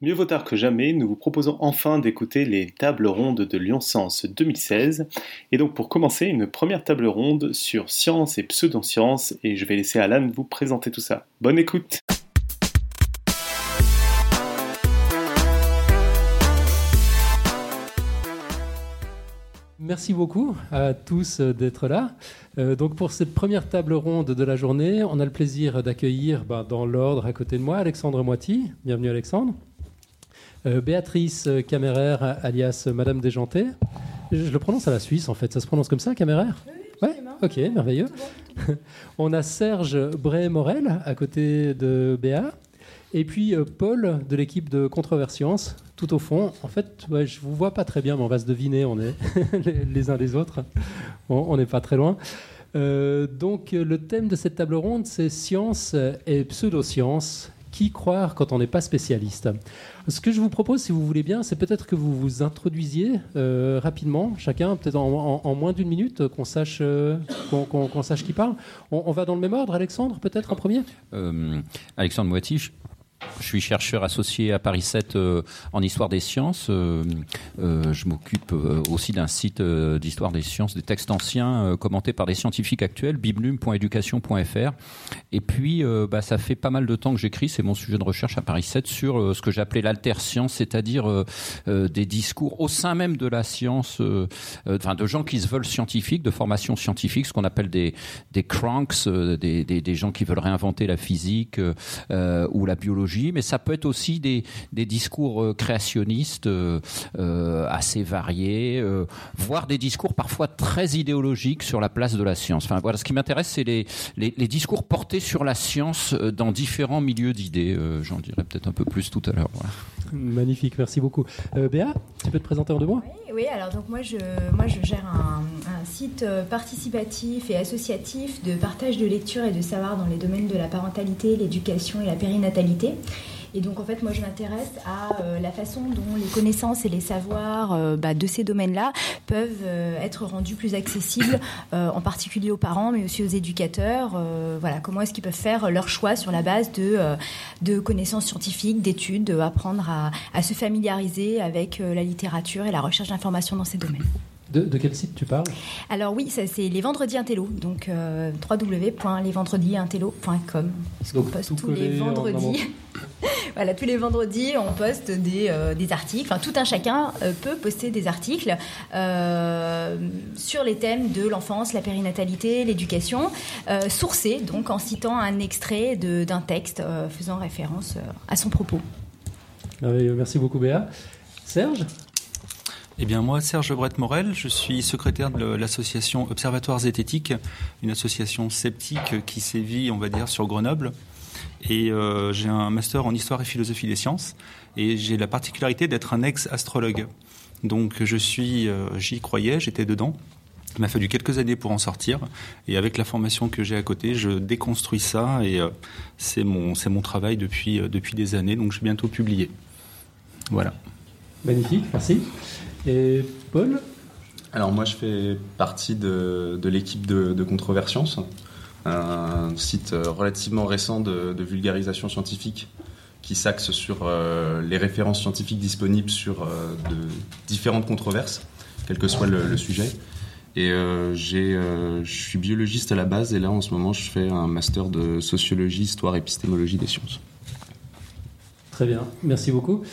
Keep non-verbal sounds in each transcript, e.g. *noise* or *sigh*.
Mieux vaut tard que jamais, nous vous proposons enfin d'écouter les tables rondes de Lyon Science 2016. Et donc pour commencer, une première table ronde sur science et pseudosciences, et je vais laisser Alan vous présenter tout ça. Bonne écoute Merci beaucoup à tous d'être là. Euh, donc pour cette première table ronde de la journée, on a le plaisir d'accueillir ben, dans l'ordre à côté de moi Alexandre Moiti. Bienvenue Alexandre. Euh, Béatrice Caméraire, alias Madame Déjanté. Je le prononce à la Suisse, en fait. Ça se prononce comme ça, Caméraire Oui, Ok, merveilleux. *laughs* On a Serge Bray-Morel à côté de Béa. Et puis euh, Paul de l'équipe de Controversience, tout au fond. En fait, je je vous vois pas très bien, mais on va se deviner, on est *laughs* les uns les autres. On n'est pas très loin. Euh, donc, le thème de cette table ronde, c'est science et pseudosciences qui croire quand on n'est pas spécialiste Ce que je vous propose, si vous voulez bien, c'est peut-être que vous vous introduisiez euh, rapidement, chacun, peut-être en, moins d'une minute, qu'on sache, euh, sache qui parle. On, va dans le même ordre, Alexandre, peut-être en premier? Euh, Alexandre Moiti, je suis chercheur associé à Paris 7 euh, en histoire des sciences. Euh, euh, je m'occupe aussi d'un site d'histoire des sciences, des textes anciens commentés par des scientifiques actuels, biblum.education.fr. Et puis, bah, ça fait pas mal de temps que j'écris, c'est mon sujet de recherche à Paris 7, sur ce que j'appelais l'alter-science, c'est-à-dire des discours au sein même de la science, enfin de gens qui se veulent scientifiques, de formation scientifique, ce qu'on appelle des, cranks, des, gens qui veulent réinventer la physique ou la biologie mais ça peut être aussi des, discours euh, créationnistes euh, euh, assez variés, voire des discours parfois très idéologiques sur la place de la science. Enfin, voilà, ce qui m'intéresse, c'est les, les, discours portés sur la science dans différents milieux d'idées. J'en dirai peut-être un peu plus tout à l'heure. Magnifique, merci beaucoup. Béa, tu peux te présenter en deux mots? Oui, alors donc moi je, moi je gère un, un, site participatif et associatif de partage de lecture et de savoir dans les domaines de la parentalité, l'éducation et la périnatalité. Et donc, en fait, moi, je m'intéresse à euh, la façon dont les connaissances et les savoirs euh, bah, de ces domaines-là peuvent euh, être rendus plus accessibles, en particulier aux parents, mais aussi aux éducateurs. voilà, comment est-ce qu'ils peuvent faire leur choix sur la base de, de connaissances scientifiques, d'études, apprendre à, à, se familiariser avec la littérature et la recherche d'informations dans ces domaines. De, quel site tu parles Alors oui, c'est les vendredis intello, donc euh, www.lesvendredisintello.com. Donc poste tous les vendredis. *laughs* voilà, tous les vendredis, on poste des, euh, des articles. Enfin, tout un chacun euh, peut poster des articles sur les thèmes de l'enfance, la périnatalité, l'éducation, sourcés, donc en citant un extrait d'un texte faisant référence à son propos. Merci beaucoup, Béa. Serge eh bien moi, Serge Brett-Morel, je suis secrétaire de l'association Observatoires Zététiques, une association sceptique qui sévit, on va dire, sur Grenoble. Et euh, j'ai un master en histoire et philosophie des sciences. Et j'ai la particularité d'être un ex-astrologue. Donc je suis, euh, j'y croyais, j'étais dedans. Il m'a fallu quelques années pour en sortir. Et avec la formation que j'ai à côté, je déconstruis ça. Et euh, c'est mon, c'est mon travail depuis, depuis des années. Donc je vais bientôt publier. Voilà. Magnifique, merci. Et Paul? Alors moi je fais partie de, l'équipe de, de Controversience, un site relativement récent de, vulgarisation scientifique qui s'axe sur euh, les références scientifiques disponibles sur euh, de différentes controverses, quel que soit le, sujet. Et euh, je suis biologiste à la base et là en ce moment je fais un master de sociologie, histoire, épistémologie des sciences. Très bien, merci beaucoup.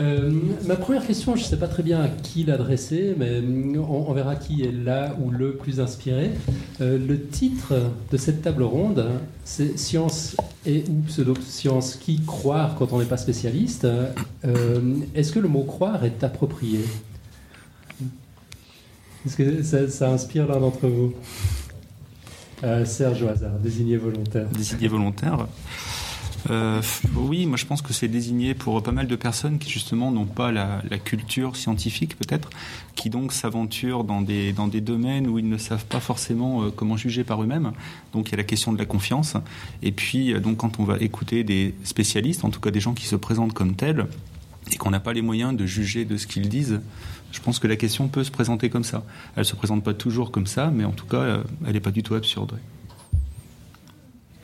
Euh, ma première question, je ne sais pas très bien à qui l'adresser, mais on, verra qui est là ou le plus inspiré. Euh, le titre de cette table ronde, c'est Science et ou pseudo-science, qui croire quand on n'est pas spécialiste. Euh, est-ce que le mot croire est approprié? Est-ce que ça, inspire l'un d'entre vous? Serge au hasard, désigné volontaire. Désigné volontaire euh, oui, moi je pense que c'est désigné pour pas mal de personnes qui justement n'ont pas la, culture scientifique peut-être, qui donc s'aventurent dans des, dans des domaines où ils ne savent pas forcément euh, comment juger par eux-mêmes. Donc il y a la question de la confiance. Et puis euh, donc quand on va écouter des spécialistes, en tout cas des gens qui se présentent comme tels, et qu'on n'a pas les moyens de juger de ce qu'ils disent, je pense que la question peut se présenter comme ça. Elle se présente pas toujours comme ça, mais en tout cas, elle n'est pas du tout absurde.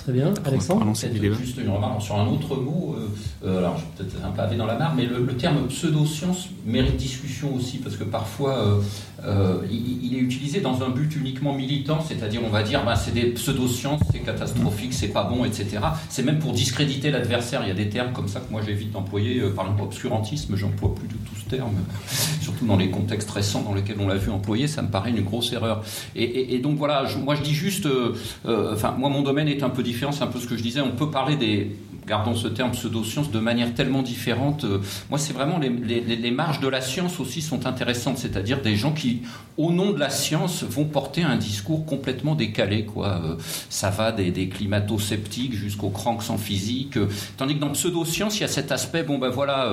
Très bien, Alexandre juste une remarque sur un autre mot. Euh, euh, alors, je vais peut-être un pavé dans la mare, mais le, terme pseudo-science mérite discussion aussi, parce que parfois, euh, il, est utilisé dans un but uniquement militant, c'est-à-dire, on va dire, bah, c'est des pseudo-sciences, c'est catastrophique, c'est pas bon, etc. C'est même pour discréditer l'adversaire. Il y a des termes comme ça que moi j'évite d'employer. par exemple, obscurantisme, j'emploie plus du tout ce terme, *laughs* surtout dans les contextes récents dans lesquels on l'a vu employer, ça me paraît une grosse erreur. Et, donc voilà, moi je dis juste, enfin, moi mon domaine est un peu différent, c'est un peu ce que je disais, on peut parler des, gardons ce terme pseudo-science, de manière tellement différente. Euh, moi, c'est vraiment les, marges de la science aussi sont intéressantes, c'est-à-dire des gens qui, au nom de la science, vont porter un discours complètement décalé. Quoi. Euh, ça va des, des climato-sceptiques jusqu'aux cranks en physique. Euh, tandis que dans pseudo-science, il y a cet aspect, bon ben voilà,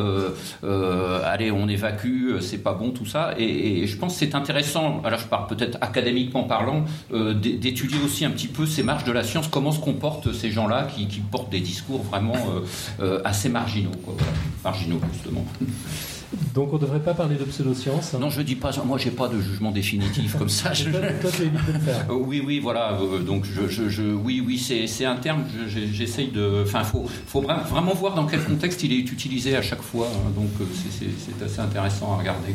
allez, on évacue, c'est pas bon tout ça. Et, je pense que c'est intéressant, alors je parle peut-être académiquement parlant, d'étudier aussi un petit peu ces marges de la science, comment se comportent ces gens-là qui, qui portent des discours vraiment euh, euh, assez marginaux, marginaux justement. Donc on ne devrait pas parler de pseudosciences Non, je ne dis pas Moi, j'ai pas de jugement définitif comme ça. Je... toi, tu évites de le faire. Euh, *laughs* oui, oui, voilà. donc, je, je, oui, oui, c'est un terme. J'essaye de. Enfin, faut, faut vraiment voir dans quel contexte il est utilisé à chaque fois. Hein. donc, c'est assez intéressant à regarder.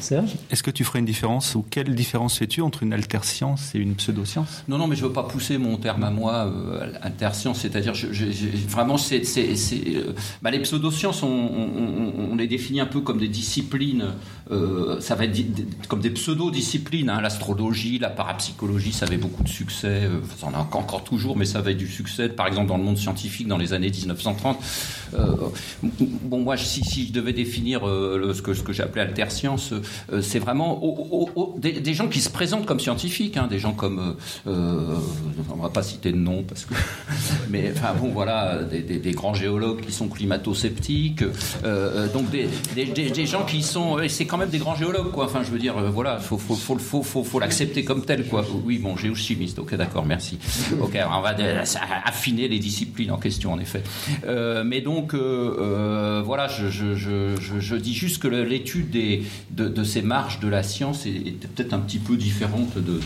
Serge? Est-ce que tu ferais une différence ou quelle différence fais-tu entre une alterscience et une pseudoscience? Non, non, mais je ne veux pas pousser mon terme à moi, euh, alterscience. C'est-à-dire, vraiment, c'est euh, bah, les pseudosciences, on, on, on les définit un peu comme des disciplines, euh, ça va être comme des pseudo-disciplines. Hein. L'astrologie, la parapsychologie, ça avait beaucoup de succès. Euh, ça en a encore toujours, mais ça avait du succès. Par exemple, dans le monde scientifique, dans les années 1930. Euh, bon, moi, si, je devais définir ce que, ce que appelé alterscience, c'est vraiment des, gens qui se présentent comme scientifiques, hein. des gens comme, on va pas citer de nom parce que, *laughs* mais enfin bon, voilà, des, grands géologues qui sont climato-sceptiques, donc des, des, gens qui sont. C'est même des grands géologues, quoi. Enfin, je veux dire, euh, voilà, faut, faut, faut, faut, faut, l'accepter comme tel, quoi. Oui, bon, géochimiste, ok, d'accord, merci. Ok, on va affiner les disciplines en question, en effet. Euh, mais donc, euh, voilà, je, dis juste que l'étude de, ces marges de la science est, peut-être un petit peu différente de,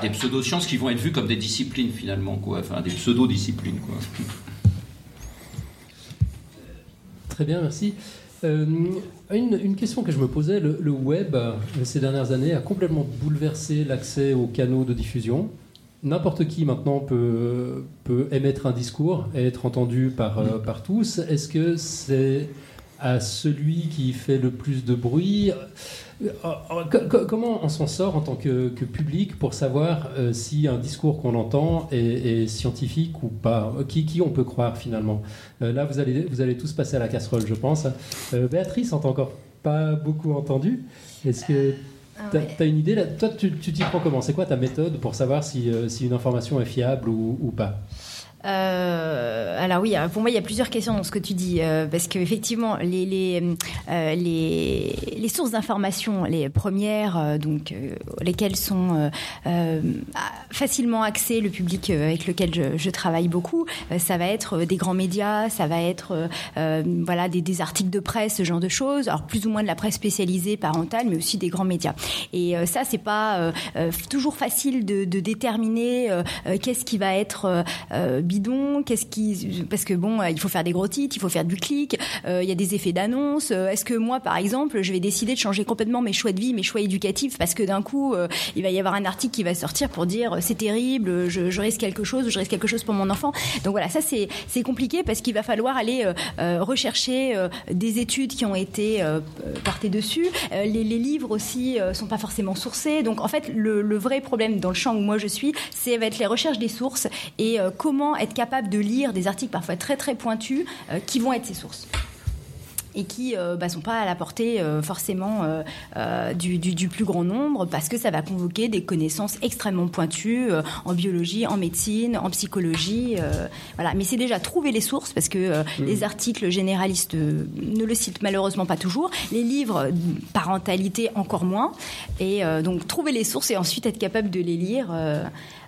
des pseudosciences qui vont être vues comme des disciplines, finalement, quoi. Enfin, des pseudo-disciplines, quoi. Très bien, merci. Euh, une, question que je me posais, le, web, euh, ces dernières années, a complètement bouleversé l'accès aux canaux de diffusion. N'importe qui maintenant peut, peut émettre un discours et être entendu par, euh, par tous. Est-ce que c'est à celui qui fait le plus de bruit? Comment on s'en sort en tant que, public pour savoir euh, si un discours qu'on entend est, scientifique ou pas? Qui, qui, on peut croire finalement? Euh, Là, vous allez, vous allez tous passer à la casserole, je pense. Euh, Béatrice, on t'a encore pas beaucoup entendu. Est-ce que ah tu as, une idée là? Toi, tu t'y prends comment? C'est quoi ta méthode pour savoir si, si une information est fiable ou, ou pas? Euh, alors oui, pour moi, il y a plusieurs questions dans ce que tu dis, euh, parce qu'effectivement, les, les, euh, les, les, sources d'information, les premières, euh, donc lesquelles sont facilement accès le public avec lequel je, je travaille beaucoup, ça va être des grands médias, ça va être voilà des, des, articles de presse, ce genre de choses, alors plus ou moins de la presse spécialisée parentale, mais aussi des grands médias. Et ça, c'est pas toujours facile de, de déterminer qu'est-ce qui va être bidon Qu'est-ce qui parce que bon, il faut faire des gros titres, il faut faire du clic, euh, il y a des effets d'annonce. Euh, est-ce que moi, par exemple, je vais décider de changer complètement mes choix de vie, mes choix éducatifs, parce que d'un coup, euh, il va y avoir un article qui va sortir pour dire c'est terrible, je, risque quelque chose, je risque quelque chose pour mon enfant. Donc voilà, ça c'est c'est compliqué parce qu'il va falloir aller rechercher des études qui ont été portées dessus. Les, livres aussi sont pas forcément sourcés. Donc en fait, le, le, vrai problème dans le champ où moi je suis, c'est va être les recherches des sources et comment être capable de lire des articles parfois très très pointus euh, qui vont être ses sources et qui ne euh, bah, sont pas à la portée euh, forcément du, du, plus grand nombre parce que ça va convoquer des connaissances extrêmement pointues en biologie, en médecine, en psychologie. voilà. Mais c'est déjà trouver les sources parce que mmh. les articles généralistes ne le citent malheureusement pas toujours. Les livres parentalité encore moins. Et donc trouver les sources et ensuite être capable de les lire.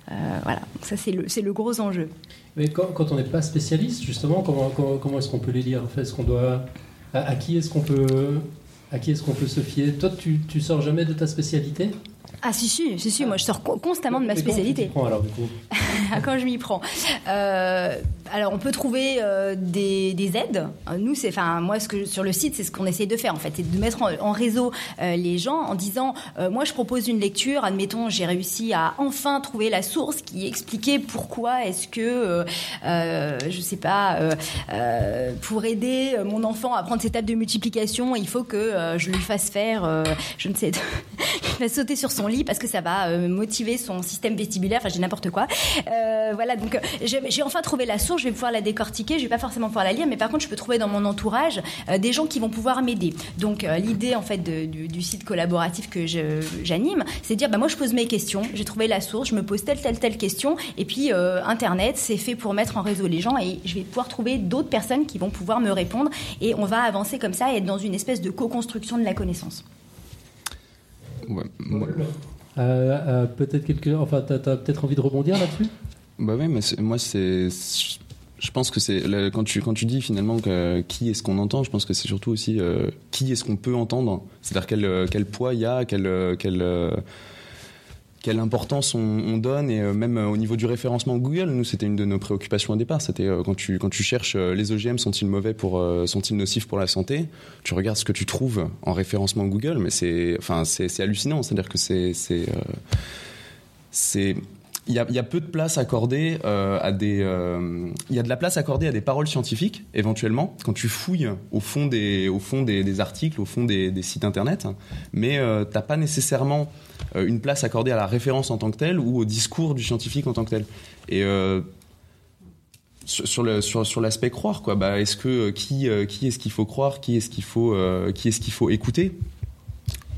voilà. Ça c'est le, le gros enjeu. Mais quand, quand on n'est pas spécialiste, justement, comment, comment, est-ce qu'on peut les lire en fait? Est-ce qu'on doit, à, qui est-ce qu'on peut, à qui est-ce qu'on peut se fier? Toi, tu, tu sors jamais de ta spécialité? Ah si si si si, moi je sors constamment de ma spécialité. Quand alors du coup? *laughs* Quand je m'y prends. Euh, alors on peut trouver euh, des, des, aides. Nous c'est, enfin moi ce que sur le site c'est ce qu'on essaie de faire en fait, c'est de mettre en, réseau euh, les gens en disant moi je propose une lecture. Admettons j'ai réussi à enfin trouver la source qui expliquait pourquoi est-ce que je sais pas pour aider mon enfant à prendre ses tables de multiplication il faut que je lui fasse faire je ne sais *laughs* il va sauter sur son lit parce que ça va euh, motiver son système vestibulaire. Enfin, j'ai n'importe quoi. Euh, voilà, donc j'ai enfin trouvé la source. Je vais pouvoir la décortiquer. Je vais pas forcément pouvoir la lire, mais par contre, je peux trouver dans mon entourage euh, des gens qui vont pouvoir m'aider. Donc, l'idée en fait du, site collaboratif que j'anime, c'est de dire, bah, moi, je pose mes questions. J'ai trouvé la source. Je me pose telle telle telle question. Et puis, Internet, c'est fait pour mettre en réseau les gens, et je vais pouvoir trouver d'autres personnes qui vont pouvoir me répondre. Et on va avancer comme ça et être dans une espèce de co-construction de la connaissance. Ouais, euh, euh, peut-être quelque, enfin, t'as as, peut-être envie de rebondir là-dessus? Bah oui, mais moi c'est, je pense que c'est quand tu quand tu dis finalement que, qui est-ce qu'on entend, je pense que c'est surtout aussi euh, qui est-ce qu'on peut entendre. C'est-à-dire quel quel poids il y a, quel quel quelle importance on, donne et euh, même euh, au niveau du référencement Google, nous c'était une de nos préoccupations au départ. C'était euh, quand tu quand tu cherches les OGM sont-ils mauvais pour sont-ils nocifs pour la santé, tu regardes ce que tu trouves en référencement Google, mais c'est enfin c'est hallucinant. C'est-à-dire que c'est c'est il y, a, peu de place accordée à des. il y a de la place accordée à des paroles scientifiques, éventuellement, quand tu fouilles au fond des, au fond des, articles, au fond des, sites internet, mais tu t'as pas nécessairement euh, une place accordée à la référence en tant que telle ou au discours du scientifique en tant que tel. Et euh, sur le sur, sur l'aspect croire quoi bah est-ce que euh, qui qui est-ce qu'il faut croire qui est-ce qu'il faut qui est-ce qu'il faut écouter?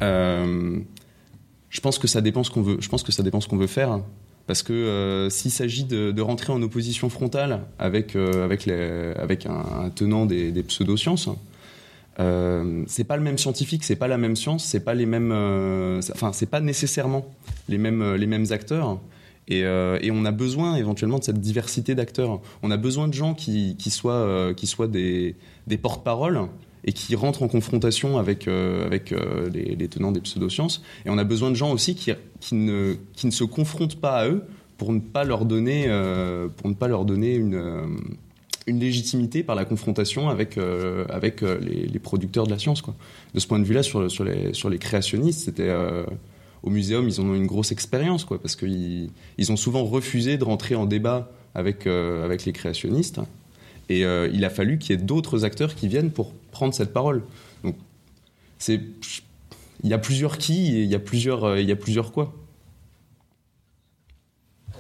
Je pense que ça dépend ce qu'on veut je pense que ça dépend ce qu'on veut faire parce que s'il s'agit de, rentrer en opposition frontale avec avec les, avec un, tenant des, des pseudosciences euh, c'est pas le même scientifique, c'est pas la même science, c'est pas les mêmes, euh, enfin c'est pas nécessairement les mêmes euh, les mêmes acteurs. Et, et, on a besoin éventuellement de cette diversité d'acteurs. On a besoin de gens qui, qui soient qui soient des, des porte-paroles et qui rentrent en confrontation avec avec les, les, tenants des pseudosciences. Et on a besoin de gens aussi qui, qui ne qui ne se confrontent pas à eux pour ne pas leur donner pour ne pas leur donner une une légitimité par la confrontation avec, euh, avec euh, les, producteurs de la science. De ce point de vue-là, sur, sur, les, sur les créationnistes, c'était euh, au muséum, ils ont une grosse expérience, quoi, parce qu'ils ils ont souvent refusé de rentrer en débat avec, avec les créationnistes. Et il a fallu qu'il y ait d'autres acteurs qui viennent pour prendre cette parole. Donc, c'est, il y a plusieurs qui il y a plusieurs, il y a plusieurs quoi.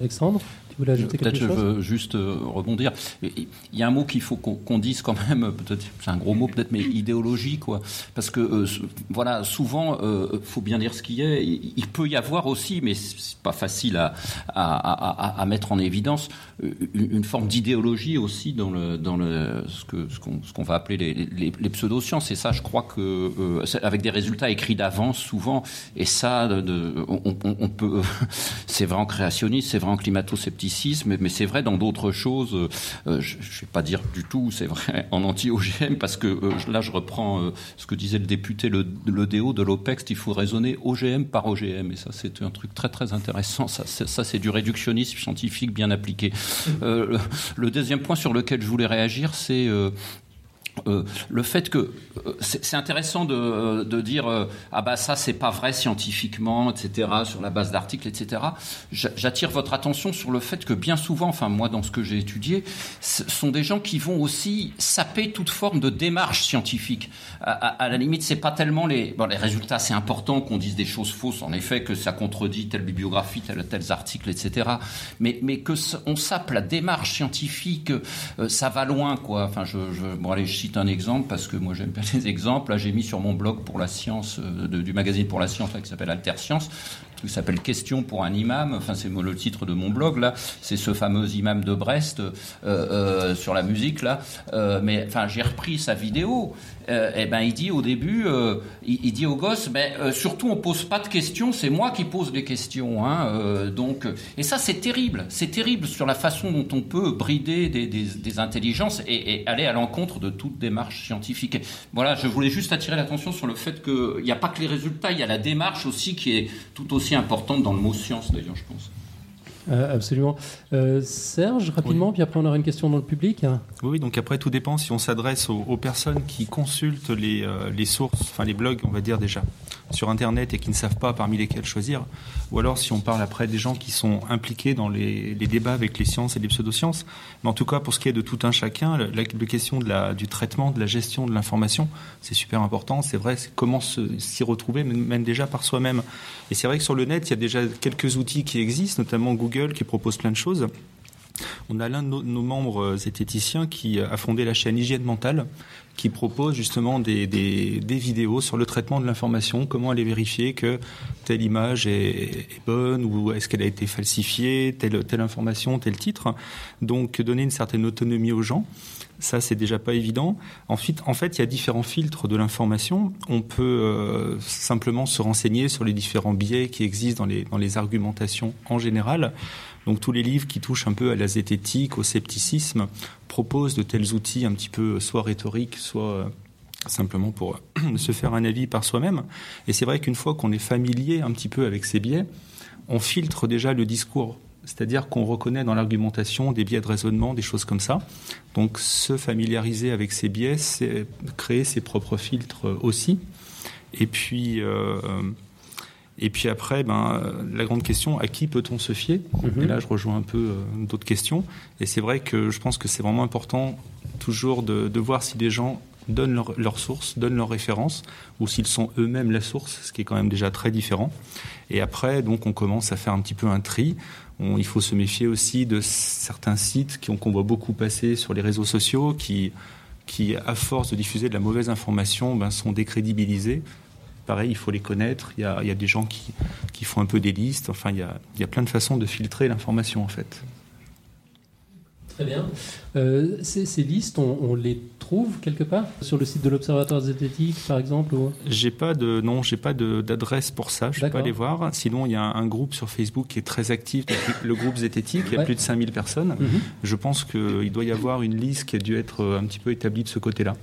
Alexandre? Peut-être je veux juste euh, rebondir. Il y a un mot qu'il faut qu'on dise quand même, peut-être c'est un gros mot peut-être, mais idéologie quoi. Parce que euh, voilà, souvent, euh, faut bien dire ce qu'il y a. Il peut y avoir aussi, mais c'est pas facile à, à, à, mettre en évidence, une, forme d'idéologie aussi dans le dans le ce que ce qu'on qu'on va appeler les, les, les, pseudosciences. Et ça, je crois que avec des résultats écrits d'avance souvent. Et ça, de, on, on, peut, *laughs* c'est vrai en créationniste, c'est vrai en climato-sceptique mais, c'est vrai dans d'autres choses. Euh, euh, je ne vais pas dire du tout, c'est vrai en anti-OGM, parce que euh, là, je reprends ce que disait le député le, DO de l'OPEX, il faut raisonner OGM par OGM, et ça, c'est un truc très très intéressant. Ça c'est du réductionnisme scientifique bien appliqué. le, deuxième point sur lequel je voulais réagir, c'est euh, le fait que euh, c'est intéressant de, de dire euh, ah bah ça c'est pas vrai scientifiquement etc sur la base d'articles etc j'attire votre attention sur le fait que bien souvent enfin moi dans ce que j'ai étudié ce sont des gens qui vont aussi saper toute forme de démarche scientifique. À, à, la limite c'est pas tellement les bon les résultats c'est important qu'on dise des choses fausses en effet que ça contredit telle bibliographie tel tels articles etc mais mais que on sape la démarche scientifique ça va loin quoi. Enfin je, je bon allez je un exemple parce que moi j'aime bien les *laughs* exemples. Là, j'ai mis sur mon blog pour la science, euh, du magazine pour la science qui s'appelle Alter Science, qui s'appelle Question pour un imam. Enfin, c'est le titre de mon blog là. C'est ce fameux imam de Brest euh, euh, sur la musique là. mais enfin, j'ai repris sa vidéo euh, eh ben il dit au début, euh, il, dit au gosse, ben euh, surtout on pose pas de questions, c'est moi qui pose les questions, hein, donc et ça c'est terrible, c'est terrible sur la façon dont on peut brider des, des, des intelligences et, et, aller à l'encontre de toute démarche scientifique. Voilà, je voulais juste attirer l'attention sur le fait qu'il n'y a pas que les résultats, il y a la démarche aussi qui est tout aussi aussi importante dans le mot science, d'ailleurs, je pense. Euh, absolument. Euh, Serge, rapidement, puis après on aura une question dans le public. Oui, donc après tout dépend si on s'adresse aux, personnes qui consultent les, euh, les, sources, enfin les blogs, on va dire déjà, sur Internet et qui ne savent pas parmi lesquels choisir, ou alors si on parle après des gens qui sont impliqués dans les, les débats avec les sciences et les pseudosciences. Mais en tout cas, pour ce qui est de tout un chacun, la, la question de la, du traitement, de la gestion de l'information, c'est super important. C'est vrai, c'est comment s'y retrouver, même déjà par soi-même. Et c'est vrai que sur le net, il y a déjà quelques outils qui existent, notamment Google qui propose plein de choses. On a l'un de nos, membres euh, zététiciens qui a fondé la chaîne Hygiène Mentale, qui propose justement des, vidéos sur le traitement de l'information, comment aller vérifier que telle image est, bonne ou est-ce qu'elle a été falsifiée, telle, telle information, tel titre. Donc donner une certaine autonomie aux gens. Ça, c'est déjà pas évident. Ensuite, en fait, il y a différents filtres de l'information. On peut euh, simplement se renseigner sur les différents biais qui existent dans les, dans les argumentations en général. Donc, tous les livres qui touchent un peu à la zététique, au scepticisme, proposent de tels outils un petit peu soit rhétoriques, soit euh, simplement pour *clears throat* se faire un avis par soi-même. Et c'est vrai qu'une fois qu'on est familier un petit peu avec ces biais, on filtre déjà le discours c'est-à-dire qu'on reconnaît dans l'argumentation des biais de raisonnement, des choses comme ça. Donc se familiariser avec ces biais, c'est créer ses propres filtres aussi. Et puis, euh, et puis après, ben, la grande question, à qui peut-on se fier? Mhm. Et là, je rejoins un peu euh, d'autres questions. Et c'est vrai que je pense que c'est vraiment important toujours de, de voir si les gens donnent leurs leur sources, donnent leurs références, ou s'ils sont eux-mêmes la source, ce qui est quand même déjà très différent. Et après, donc, on commence à faire un petit peu un tri il faut se méfier aussi de certains sites qu'on voit beaucoup passer sur les réseaux sociaux qui, qui, à force de diffuser de la mauvaise information, ben, sont décrédibilisés. Pareil, il faut les connaître. Il y a, il y a des gens qui, qui, font un peu des listes. Enfin, il y a, il y a plein de façons de filtrer l'information, en fait. Très bien. Euh, ces, listes, on, les trouve quelque part sur le site de l'Observatoire zététique, par exemple J'ai pas de non, j'ai pas d'adresse pour ça. Je peux pas aller voir. Sinon, il y a un, groupe sur Facebook qui est très actif, le groupe zététique. Il y a plus de 5000 personnes. Mhm. Je pense qu'il doit y avoir une liste qui a dû être un petit peu établie de ce côté-là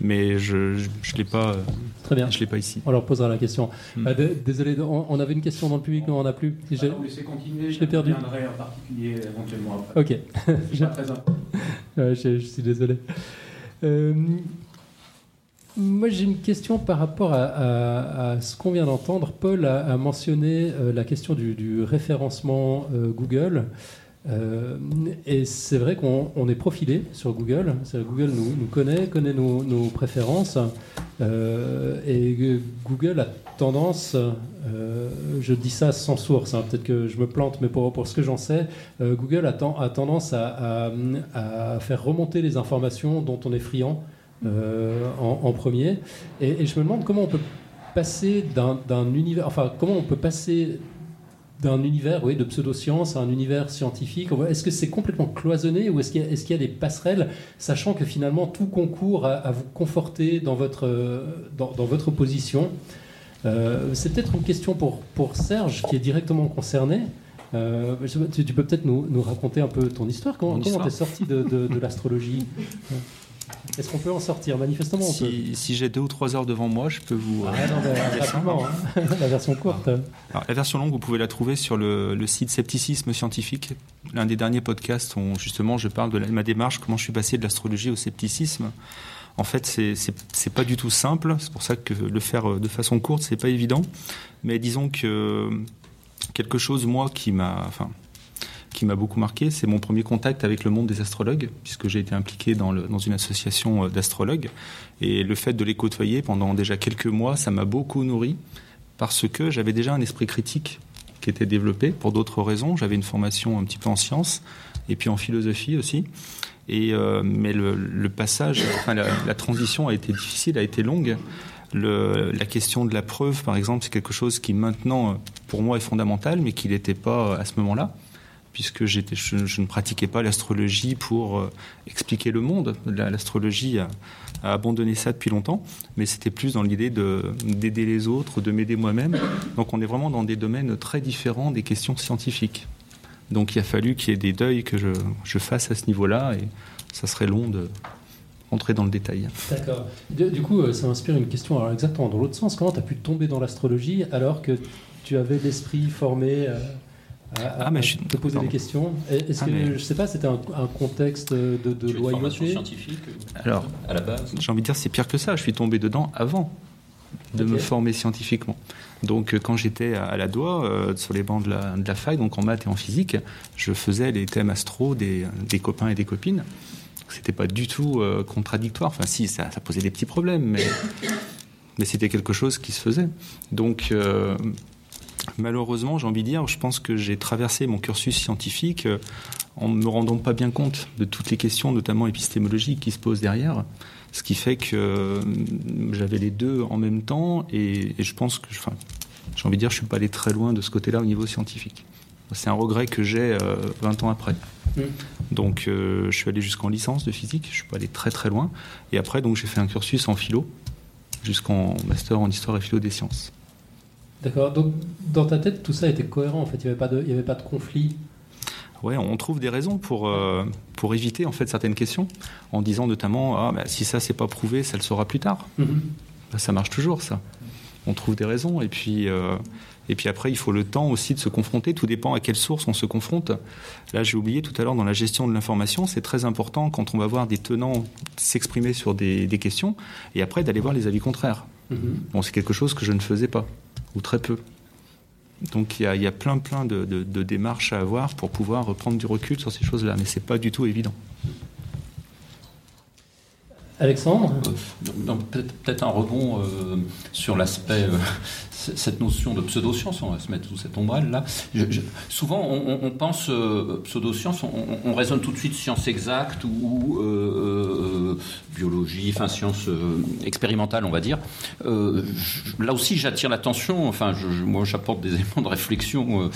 mais je ne l'ai pas. Très bien. Je l'ai pas ici. On leur posera la question. Euh, désolé, on, avait une question dans le public, mais on n'en a plus. Je continuer. Je l'ai perdu. Je en particulier éventuellement après. Ok. je, très *laughs* je, je, suis désolé. Euh, moi, j'ai une question par rapport à, ce qu'on vient d'entendre. Paul a, mentionné euh, la question du, du référencement Google. Euh, et c'est vrai qu'on est profilé sur Google. Google nous, connaît, connaît nos, préférences. Euh, et Google a tendance, euh, je dis ça sans source, hein, peut-être que je me plante, mais pour, pour ce que j'en sais, Google a, a tendance à, à, faire remonter les informations dont on est friand en, premier. Et je me demande comment on peut passer d'un univers, enfin comment on peut passer d'un univers oui, de pseudosciences à un univers scientifique Est-ce que c'est complètement cloisonné ou est-ce qu'il y, y, a des passerelles, sachant que finalement tout concourt à, vous conforter dans votre, dans, votre position? Euh, C'est peut-être une question pour, pour Serge qui est directement concerné. Euh, tu, peux peut-être nous, nous, raconter un peu ton histoire. Comment tu es sorti de, de, de l'astrologie? *laughs* Est-ce qu'on peut en sortir Manifestement, on si, peut. Si j'ai deux ou trois heures devant moi, je peux vous. Ah non, hein. *laughs* la version courte. la version longue, vous pouvez la trouver sur le, site Scepticisme Scientifique. L'un des derniers podcasts où justement je parle de ma démarche, comment je suis passé de l'astrologie au scepticisme. En fait, c'est pas du tout simple. C'est pour ça que le faire euh, de façon courte, c'est pas évident. Mais disons que quelque chose, moi, qui m'a. Enfin, qui m'a beaucoup marqué, c'est mon premier contact avec le monde des astrologues, puisque j'ai été impliqué dans, une association euh, d'astrologues. Et le fait de les côtoyer pendant déjà quelques mois, ça m'a beaucoup nourri, parce que j'avais déjà un esprit critique qui était développé pour d'autres raisons. J'avais une formation un petit peu en sciences et puis en philosophie aussi. Et euh, mais le, passage, enfin, la, transition a été difficile, a été longue. La question de la preuve, par exemple, c'est quelque chose qui maintenant, pour moi, est fondamental, mais qui n'était pas à ce moment-là puisque je, ne pratiquais pas l'astrologie pour euh, expliquer le monde. L'astrologie a, abandonné ça depuis longtemps, mais c'était plus dans l'idée d'aider les autres, de m'aider moi-même. Donc on est vraiment dans des domaines très différents des questions scientifiques. Donc il a fallu qu'il y ait des deuils que je, je fasse à ce niveau-là, et ça serait long de rentrer dans le détail. D'accord. Du, coup, euh, ça m'inspire une question alors exactement dans l'autre sens. Comment tu as pu tomber dans l'astrologie alors que tu avais l'esprit formé euh, à, Ah, mais je suis- te poser des questions. Est-ce Ah, que, mais- je sais pas, c'était un, un contexte de, de Tu formation loyauté scientifique Alors, à la base j'ai envie de dire, c'est pire que ça. Je suis tombé dedans avant de me former scientifiquement. Donc, euh, quand j'étais à, à la DOA, euh, sur les bancs de la, de la fac, donc en maths et en physique, je faisais les thèmes astro des, des copains et des copines. C'était pas du tout euh, contradictoire. Enfin, si, ça, ça posait des petits problèmes, mais, mais c'était quelque chose qui se faisait. Donc, euh, malheureusement, j'ai envie de dire, je pense que j'ai traversé mon cursus scientifique euh, en ne me rendant pas bien compte de toutes les questions, notamment épistémologiques, qui se posent derrière. Ce qui fait que euh, j'avais les deux en même temps, et, et je pense que, enfin, j'ai envie de dire, je suis pas allé très loin de ce côté-là au niveau scientifique. C'est un regret que j'ai euh, 20 ans après. Donc, euh, je suis allé jusqu'en licence de physique, je suis pas allé très très loin, et après, donc, j'ai fait un cursus en philo, jusqu'en master en histoire et philo des sciences. D'accord. Donc, dans ta tête, tout ça était cohérent. En fait, il n'y avait pas de, il y avait pas de conflit. Ouais, on trouve des raisons pour, euh, pour éviter en fait certaines questions, en disant notamment ah, bah, si ça c'est pas prouvé, ça le sera plus tard. Bah, ça marche toujours ça. On trouve des raisons et puis euh, et puis après il faut le temps aussi de se confronter. Tout dépend à quelle source on se confronte. Là j'ai oublié tout à l'heure dans la gestion de l'information, c'est très important quand on va voir des tenants s'exprimer sur des, des questions et après d'aller voir les avis contraires. Mhm. Bon, c'est quelque chose que je ne faisais pas, ou très peu. Donc il y a, il y a plein plein de, de- de démarches à avoir pour pouvoir prendre du recul sur ces choses-là, mais c'est pas du tout évident. Alexandre? Euh, donc, Peut-être un rebond euh, sur l'aspect, euh, cette notion de pseudoscience, on va se mettre sous cette ombrelle-là. Souvent, on, pense euh, pseudoscience, on, on- on raisonne tout de suite science exacte ou euh, euh, biologie, enfin science euh, expérimentale, on va dire. Là aussi, j'attire l'attention, enfin, je- moi j'apporte des *laughs* éléments de réflexion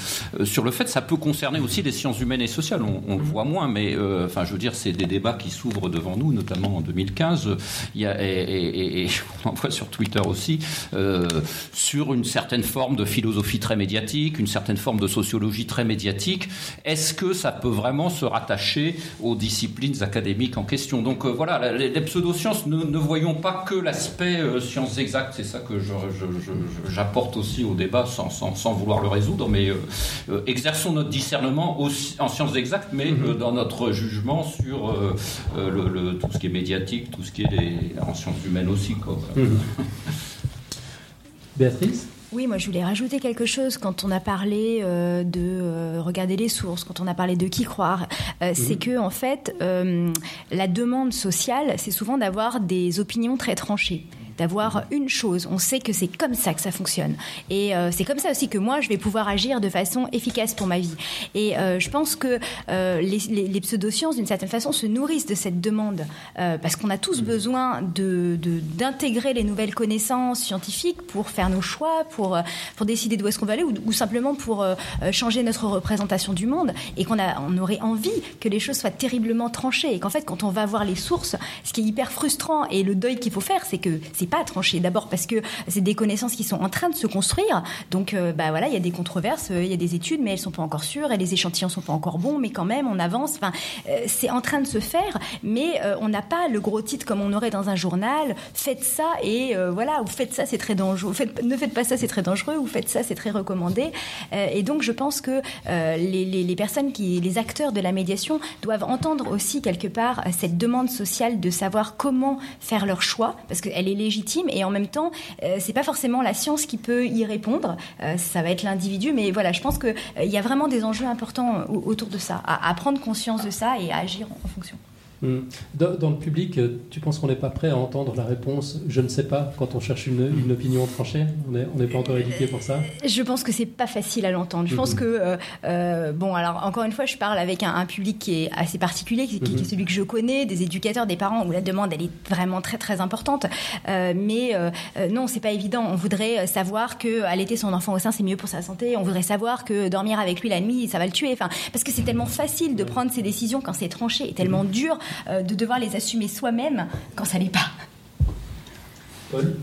sur le fait que ça peut concerner aussi les sciences humaines et sociales. On, le voit moins, mais enfin, je veux dire, c'est des débats qui s'ouvrent devant nous, notamment en 2015. Il y a, et, et- et- et *laughs* on en voit sur Twitter aussi, euh, sur une certaine forme de philosophie très médiatique, une certaine forme de sociologie très médiatique. Est-ce que ça peut vraiment se rattacher aux disciplines académiques en question? Donc euh, voilà, les, les pseudosciences, ne, ne voyons pas que l'aspect euh, sciences exactes. C'est ça que j'apporte aussi au débat sans, sans- sans vouloir le résoudre, mais euh, exerçons notre discernement aussi en sciences exactes, mais euh, dans notre jugement sur le, le- tout ce qui est médiatique, tout ce qui est en sciences humaines aussi. Quoi. *laughs* Béatrice Oui, moi je voulais rajouter quelque chose quand on a parlé euh, de euh, regarder les sources, quand on a parlé de qui croire. Euh, C'est que en fait, la demande sociale, c'est souvent d'avoir des opinions très tranchées d'avoir une chose. On sait que c'est comme ça que ça fonctionne. Et euh, c'est comme ça aussi que moi, je vais pouvoir agir de façon efficace pour ma vie. Et euh, je pense que euh, les, les- les pseudosciences, d'une certaine façon, se nourrissent de cette demande. Euh, parce qu'on a tous besoin de- de- d'intégrer les nouvelles connaissances scientifiques pour faire nos choix, pour, euh, pour décider d'où est-ce qu'on va aller, ou, ou simplement pour euh, euh, changer notre représentation du monde. Et qu'on a, on aurait envie que les choses soient terriblement tranchées. Et qu'en fait, quand on va voir les sources, ce qui est hyper frustrant et le deuil qu'il faut faire, c'est que c'est pas tranché. D'abord parce que c'est des connaissances qui sont en train de se construire. Donc, euh, bah voilà, il y a des controverses, euh, il y a des études, mais elles sont pas encore sûres, et les échantillons sont pas encore bons, mais quand même, on avance. Enfin, euh, c'est en train de se faire, mais euh, on n'a pas le gros titre comme on aurait dans un journal. Faites ça et voilà, ou faites ça, c'est très dangereux. Ne faites pas ça, c'est très dangereux. Ou faites ça, c'est très recommandé. Et donc, je pense que les, les- personnes qui, les acteurs de la médiation, doivent entendre aussi quelque part cette demande sociale de savoir comment faire leur choix, parce qu'elle est légitime et en même temps, euh, c'est pas forcément la science qui peut y répondre. Euh, ça va être l'individu, mais voilà, je pense que euh, il y a vraiment des enjeux importants euh, autour de ça, à, prendre conscience de ça et à agir en fonction. Hmm. Dans, le public, euh, tu penses qu'on n'est pas prêt à entendre la réponse Je ne sais pas quand on cherche une, une opinion tranchée On n'est pas encore éduqué pour ça? Je pense que c'est pas facile à l'entendre. Je pense Mhm. que euh, euh, bon, alors encore une fois, je parle avec un, un public qui est assez particulier, qui, est celui que je connais, des éducateurs, des parents, où la demande elle est vraiment très très importante. Euh, mais euh, non, c'est pas évident. On voudrait savoir que allaiter son enfant au sein c'est mieux pour sa santé. On voudrait savoir que dormir avec lui la nuit ça va le tuer. Enfin, parce que c'est tellement facile de prendre ces décisions quand c'est tranché, et tellement dur de devoir les assumer soi-même quand ça l'est pas. Paul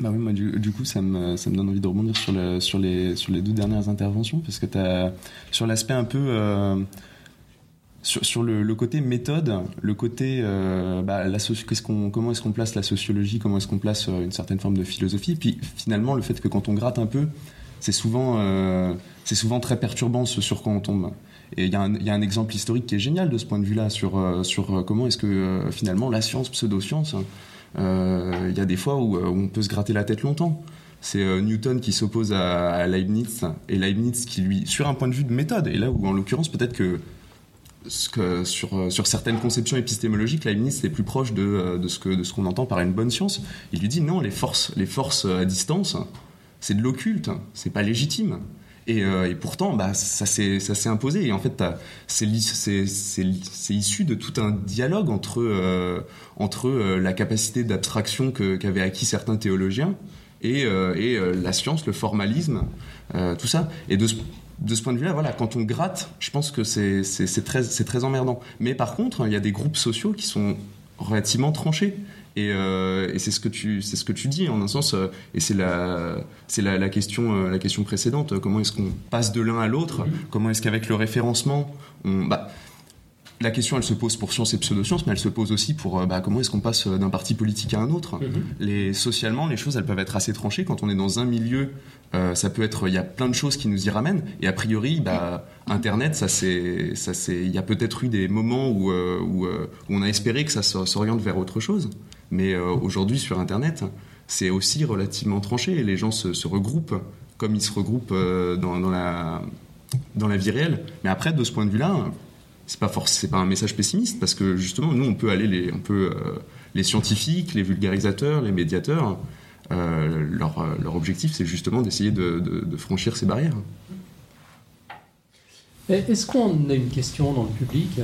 Bah oui, moi, du, du coup, ça me, ça me donne envie de rebondir sur, le, sur, les, sur les deux dernières interventions, parce que tu as, sur l'aspect un peu. euh, sur, sur le, le côté méthode, le côté. euh, bah, la qu'on, comment est-ce qu'on place la sociologie, comment est-ce qu'on place euh, une certaine forme de philosophie, puis finalement, le fait que quand on gratte un peu, c'est souvent, c'est souvent très perturbant ce sur quoi on tombe. Et il y, a un exemple historique qui est génial de ce point de vue-là sur, sur comment est-ce que finalement la science, pseudo-science, il y a des fois où, on peut se gratter la tête longtemps. C'est Newton qui s'oppose à, Leibniz et Leibniz qui lui, sur un point de vue de méthode, et là où en l'occurrence peut-être que sur, euh, sur certaines conceptions épistémologiques, Leibniz est plus proche de, euh, de ce qu'on entend par une bonne science. Il lui dit non, les forces, les forces à distance, c'est de l'occulte, c'est pas légitime. Et, euh, et, pourtant, bah, ça s'est imposé. Et en fait, c'est issu de tout un dialogue entre, entre la capacité d'abstraction qu'avaient acquis certains théologiens et, la science, le formalisme, tout ça. Et de ce point de vue-là, quand on gratte, je pense que c'est très emmerdant. Mais par contre, il y a des groupes sociaux qui sont relativement tranchés. Et, euh, c'est ce que tu c'est ce que tu dis en un sens euh, et c'est la c'est la, question euh, la question précédente. Comment est-ce qu'on passe de l'un à l'autre? Comment est-ce qu'avec le référencement on bah, la question, elle se pose pour science et pseudosciences, mais elle se pose aussi pour euh, bah, comment est-ce qu'on passe euh, d'un parti politique à un autre? Mhm. les, socialement, les choses, elles peuvent être assez tranchées. Quand on est dans un milieu, euh, ça peut être, il y a plein de choses qui nous y ramènent. Et a priori, bah, Internet, ça c'est, ça c'est, il y a peut-être eu des moments où, où, on a espéré que ça s'oriente vers autre chose. Mais aujourd'hui, sur Internet, c'est aussi relativement tranché. les gens se, regroupent comme ils se regroupent dans, dans, la, dans la vie réelle. Mais après, de ce point de vue-là, c'est pas pas un message pessimiste parce que justement nous on peut aller les on peut euh, les scientifiques les vulgarisateurs les médiateurs euh, leur, euh, leur, objectif c'est justement d'essayer de, de, franchir ces barrières. Est-ce qu'on a une question dans le public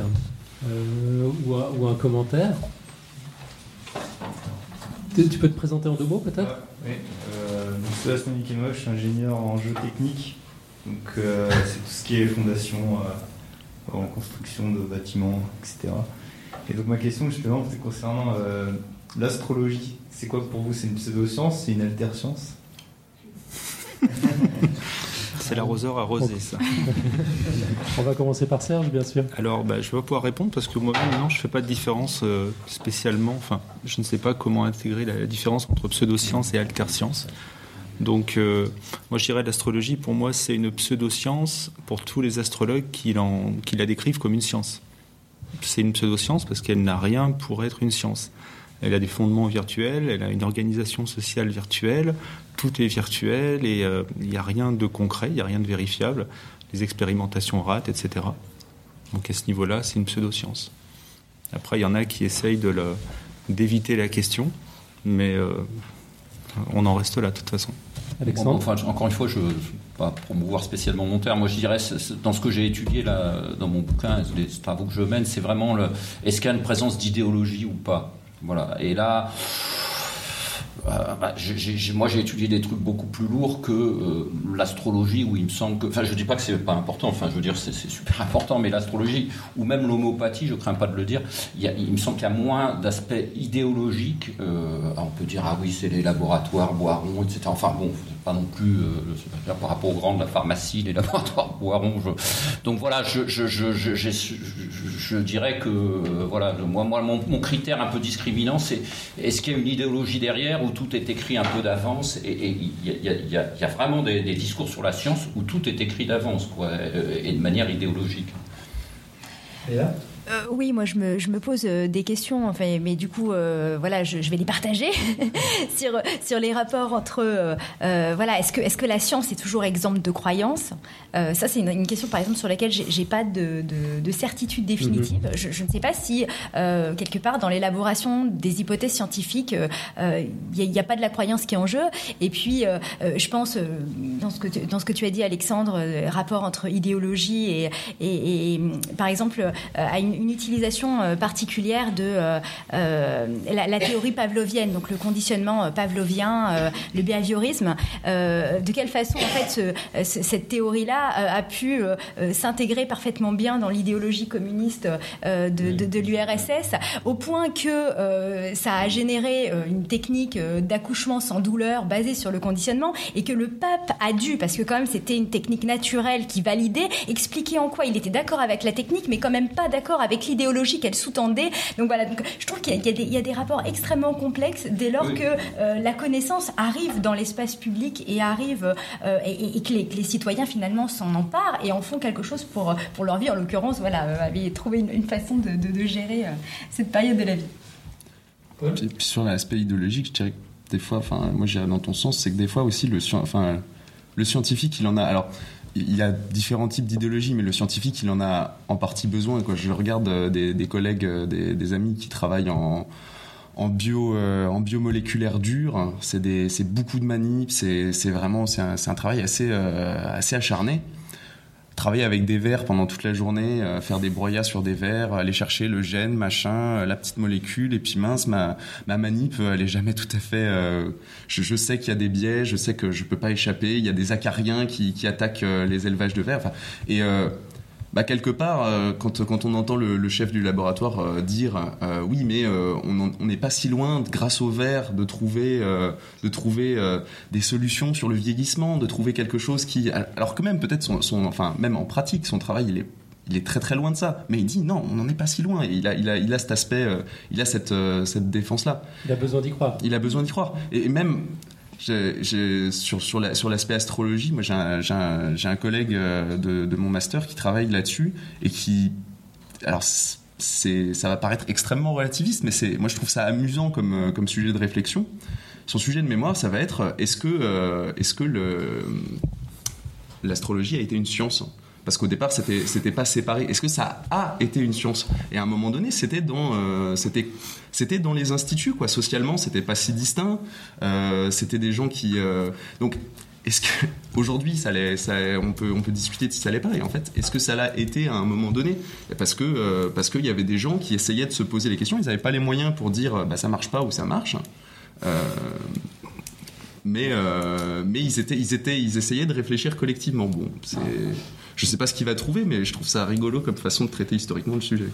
ou, un, ou, un, commentaire? Tu peux te présenter en deux mots peut-être? Oui je suis ingénieur en jeu technique. Donc c'est tout ce qui est fondation en construction de bâtiments, etc. Et donc ma question justement, c'est concernant euh, l'astrologie. C'est quoi pour vous? C'est une pseudo-science? C'est une alter-science? *laughs* C'est l'arroseur arrosé, ça. On va commencer par Serge, bien sûr. Alors, bah, je vais pas pouvoir répondre parce que moi-même, non, je fais pas de différence euh, spécialement. Enfin, je ne sais pas comment intégrer la, différence entre pseudo-science et alter-science. Donc, euh, moi, je dirais l'astrologie, pour moi, c'est une pseudo-science pour tous les astrologues qui, la décrivent comme une science. C'est une pseudo-science parce qu'elle n'a rien pour être une science. Elle a des fondements virtuels, elle a une organisation sociale virtuelle, tout est virtuel et euh, il n'y a rien de concret, il n'y a rien de vérifiable. Les expérimentations ratent, etc. Donc à ce niveau-là, c'est une pseudo-science. Après, il y en a qui essayent d'éviter la question, mais euh, on en reste là de toute façon. Encore une fois, je ne pas promouvoir spécialement mon terme. Moi, je dirais, dans ce que j'ai étudié là, dans mon bouquin, les travaux que je mène, c'est vraiment le est-ce qu'il y a une présence d'idéologie ou pas? Voilà. Et là, euh, bah, moi, j'ai étudié des trucs beaucoup plus lourds que euh, l'astrologie, où il me semble que. Enfin, je dis pas que c'est pas important, enfin, je veux dire, c'est super important, mais l'astrologie, ou même l'homéopathie, je crains pas de le dire, il, me semble qu'il y a moins d'aspects idéologiques. Euh, on peut dire, ah oui, c'est les laboratoires Boiron, etc. Enfin, bon, pas non plus euh, par rapport aux grands de la pharmacie, les *laughs* laboratoires Boiron. Donc voilà, je, je, je, je, dirais que euh, voilà, moi, moi mon, critère un peu discriminant, c'est est-ce qu'il y a une idéologie derrière où tout est écrit un peu d'avance et il y, a vraiment des, des, discours sur la science où tout est écrit d'avance, quoi, et de manière idéologique. Et là euh, oui, moi je me, je me pose euh, des questions, enfin, mais du coup, euh, voilà, je, je, vais les partager *laughs* sur, sur les rapports entre, voilà, est-ce que, est-ce que la science est toujours exemple de croyance? Ça, c'est une, question, par exemple, sur laquelle j'ai pas de, de, de, certitude définitive. Mhm. Je, je, ne sais pas si, quelque part, dans l'élaboration des hypothèses scientifiques, il n'y a, a, pas de la croyance qui est en jeu. Et puis, je pense, dans, ce que tu, dans ce que tu as dit, Alexandre, rapport entre idéologie et, et, et par exemple, à une une utilisation euh, particulière de euh, euh, la, théorie pavlovienne, donc le conditionnement pavlovien, le behaviorisme. de quelle façon, en fait, cette théorie-là a pu s'intégrer parfaitement bien dans l'idéologie communiste de, l'URSS, au point que ça a généré une technique d'accouchement sans douleur basée sur le conditionnement, et que le pape a dû, parce que quand même c'était une technique naturelle qui validait, expliquer en quoi il était d'accord avec la technique, mais quand même pas d'accord avec avec l'idéologie qu'elle sous-tendait. Donc voilà, donc, je trouve qu'il y, y, a des rapports extrêmement complexes dès lors que la connaissance arrive dans l'espace public et arrive et, que, les, citoyens finalement s'en emparent et en font quelque chose pour, pour leur vie. En l'occurrence, voilà, avait trouvé une, façon de, de, gérer cette période de la vie. Puis, sur l'aspect idéologique, je dirais que des fois, enfin, moi j'irais dans ton sens, c'est que des fois aussi le, enfin, le scientifique, il en a. Alors, il y a différents types d'idéologie, mais le scientifique, il en a en partie besoin. Je regarde euh, des, collègues, euh, des, amis qui travaillent en, bio, euh, en biomoléculaire dur. C'est beaucoup de manip. C'est vraiment, c'est un, un, travail assez, assez acharné travailler avec des verres pendant toute la journée, euh, faire des broyats sur des verres, aller chercher le gène, machin, euh, la petite molécule, et puis mince, ma, ma manip, elle est jamais tout à fait. Euh, je, je, sais qu'il y a des biais, je sais que je peux pas échapper. Il y a des acariens qui, qui attaquent les élevages de. Enfin, et bah, quelque part, euh, quand, quand on entend le, chef du laboratoire euh, dire euh, oui, mais on n'est pas si loin, grâce au verre, de trouver, de trouver des solutions sur le vieillissement, de trouver quelque chose qui, alors que même peut-être son, enfin même en pratique, son travail il est il est très très loin de ça. Mais il dit non, on n'en est pas si loin. il a, il a, il a cet aspect, il a cette, cette défense-là. Il a besoin d'y croire. Il a besoin d'y croire. Et, même, sur, sur, la, sur l'aspect astrologie, moi j'ai un, un, un, collègue euh, de, mon master qui travaille là-dessus et qui. Alors, ça va paraître extrêmement relativiste, mais moi je trouve ça amusant comme, euh, comme sujet de réflexion. Son sujet de mémoire, ça va être est-ce que, euh, est-ce que l'astrologie a été une science? Parce qu'au départ c'était c'était pas séparé. Est-ce que ça a été une science? Et à un moment donné, c'était dans euh, c'était c'était dans les instituts quoi. Socialement, c'était pas si distinct. Euh, c'était des gens qui euh, donc est-ce que *laughs* aujourd'hui ça, ça, on peut on peut discuter si ça l'est pas et en fait est-ce que ça l'a été à un moment donné? Parce que parce qu'il y avait des gens qui essayaient de se poser les questions ils n'avaient pas les moyens pour dire bah ça marche pas ou ça marche mais mais ils étaient ils étaient ils essayaient de réfléchir collectivement bon c'est je sais pas ce qu'il va trouver, mais je trouve ça rigolo comme façon de traiter historiquement le sujet.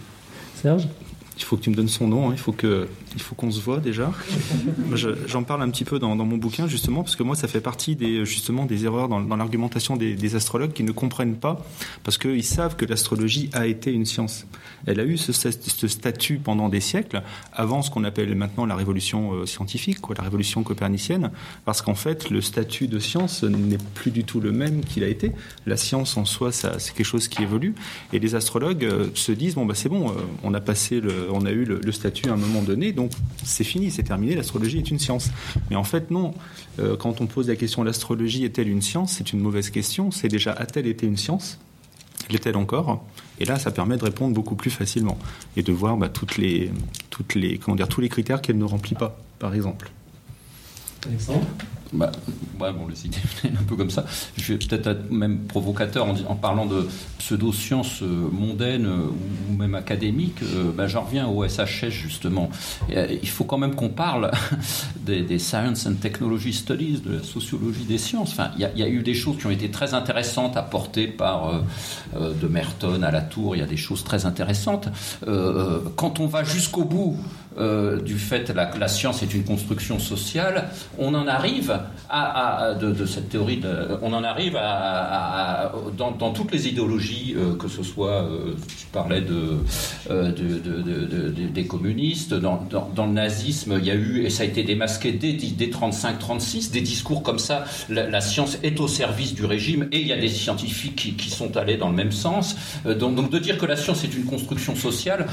Serge? Il faut que tu me donnes son nom, hein. il faut que il faut qu'on se voit déjà. J'en parle un petit peu dans, mon bouquin justement parce que moi ça fait partie des justement des erreurs dans, l'argumentation des, astrologues qui ne comprennent pas parce qu'ils savent que l'astrologie a été une science. Elle a eu ce, statut pendant des siècles avant ce qu'on appelle maintenant la révolution euh, scientifique, la révolution copernicienne, parce qu'en fait le statut de science n'est plus du tout le même qu'il a été. La science en soi, c'est quelque chose qui évolue et les astrologues euh, se disent bon bah c'est bon, euh, on a passé le on a eu le, statut à un moment donné, donc c'est fini, c'est terminé, l'astrologie est une science. Mais en fait, non. Euh, quand on pose la question l'astrologie est-elle une science? C'est une mauvaise question. C'est déjà a-t-elle été une science? L'est-elle encore? Et là, ça permet de répondre beaucoup plus facilement et de voir bah, toutes les, toutes les, comment dire, tous les critères qu'elle ne remplit pas, par exemple. Alexandre? Bah, bon, un peu comme ça. Je vais peut-être être même provocateur en, parlant de pseudo-sciences euh, mondaines euh, ou, même académiques. Euh, bah, J'en reviens au SHS justement. il faut quand même qu'on parle *laughs* des, Science and Technology Studies, de la sociologie des sciences. Enfin, il y, a eu des choses qui ont été très intéressantes apportées par de Merton à la Tour. Il y a des choses très intéressantes. quand on va jusqu'au bout euh, du fait que la, science est une construction sociale, on en arrive à, de, cette théorie, on en arrive à, dans, toutes les idéologies, euh, que ce soit, euh, je parlais de, des communistes, dans, le nazisme, il y a eu, et ça a été démasqué dès, dès 35-36, des discours comme ça, la, science est au service du régime, et il y a des scientifiques qui, sont allés dans le même sens. Donc, de dire que la science est une construction sociale,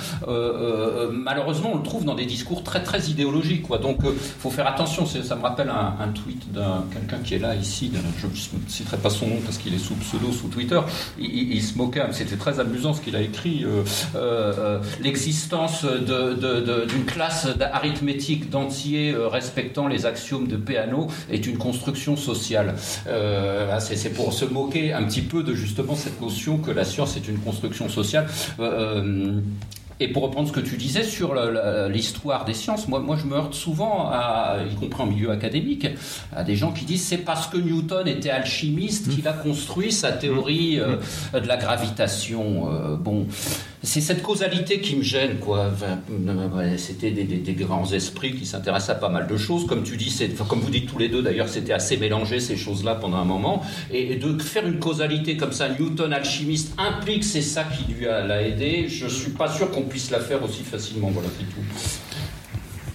malheureusement, on le trouve dans des discours très très idéologiques. Quoi. Donc il euh, faut faire attention. Ça me rappelle un, tweet d'un quelqu'un qui est là ici. Je ne citerai pas son nom parce qu'il est sous pseudo sous Twitter. Il, se moquait. C'était très amusant ce qu'il a écrit. Euh, euh, l'existence d'une classe arithmétique d'entiers respectant les axiomes de Peano est une construction sociale. C'est pour se moquer un petit peu de justement cette notion que la science est une construction sociale. Et pour reprendre ce que tu disais sur l'histoire des sciences, moi, moi je me heurte souvent, à, y compris en milieu académique, à des gens qui disent c'est parce que Newton était alchimiste qu'il a construit sa théorie euh, de la gravitation. Euh, bon, c'est cette causalité qui me gêne, quoi. c'était des, grands esprits qui s'intéressent à pas mal de choses. Comme tu dis, c'est, comme vous dites tous les deux, d'ailleurs, c'était assez mélangé ces choses-là pendant un moment. Et, de faire une causalité comme ça, Newton alchimiste implique c'est ça qui lui a l'a aidé. Je suis pas sûr qu'on puisse la faire aussi facilement. Voilà, c'est tout.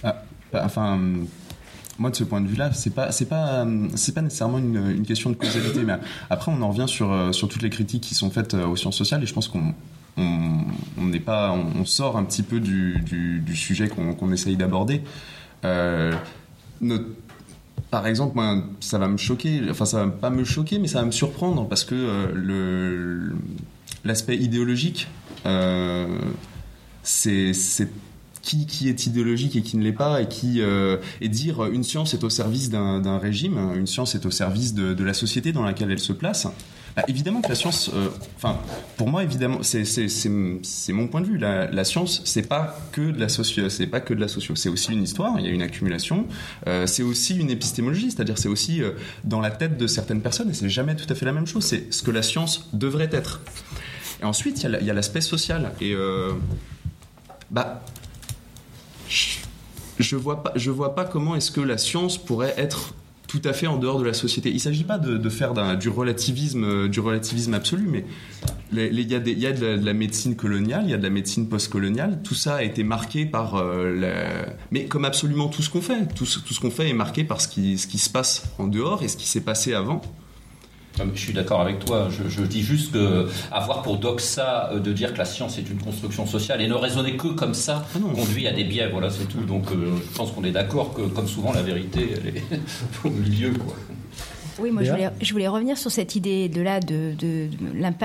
Ah, bah, enfin moi de ce point de vue-là, c'est pas c'est pas c'est pas nécessairement une, question de causalité, mais après on en revient sur euh, sur toutes les critiques qui sont faites euh, aux sciences sociales et je pense qu'on on n'est pas on, sort un petit peu du, du, sujet qu'on essaye d'aborder. Euh, par exemple, moi, ça va me choquer, enfin ça va pas me choquer, mais ça va me surprendre parce que l'aspect idéologique, c'est qui, est idéologique et qui ne l'est pas, et qui euh, dire une science est au service d'un régime, une science est au service de, la société dans laquelle elle se place. Bah, évidemment que la science, euh, pour moi évidemment, c'est mon point de vue. La, science, c'est pas que de la socio, c'est pas que de la socio, c'est aussi une histoire. Il y a une accumulation. Euh, c'est aussi une épistémologie, c'est-à-dire c'est aussi dans la tête de certaines personnes, et c'est jamais tout à fait la même chose. C'est ce que la science devrait être. Et ensuite, il y a l'aspect social. Bah, je vois pas, je vois pas comment est-ce que la science pourrait être tout à fait en dehors de la société. Il ne s'agit pas de, faire du relativisme, euh, du relativisme absolu, mais il y, a de, la, médecine coloniale, il y a de la médecine postcoloniale. Tout ça a été marqué par, euh, mais comme absolument tout ce qu'on fait, tout, ce qu'on fait est marqué par ce qui se passe en dehors et ce qui s'est passé avant. Je suis d'accord avec toi. Je, dis juste que avoir pour doxa euh, de dire que la science est une construction sociale et ne raisonner que comme ça ah conduit à des biais. Voilà, c'est tout. Donc, euh, je pense qu'on est d'accord que, comme souvent, la vérité, elle est *laughs* au milieu, quoi. Oui, moi je voulais, revenir sur cette idée de là de,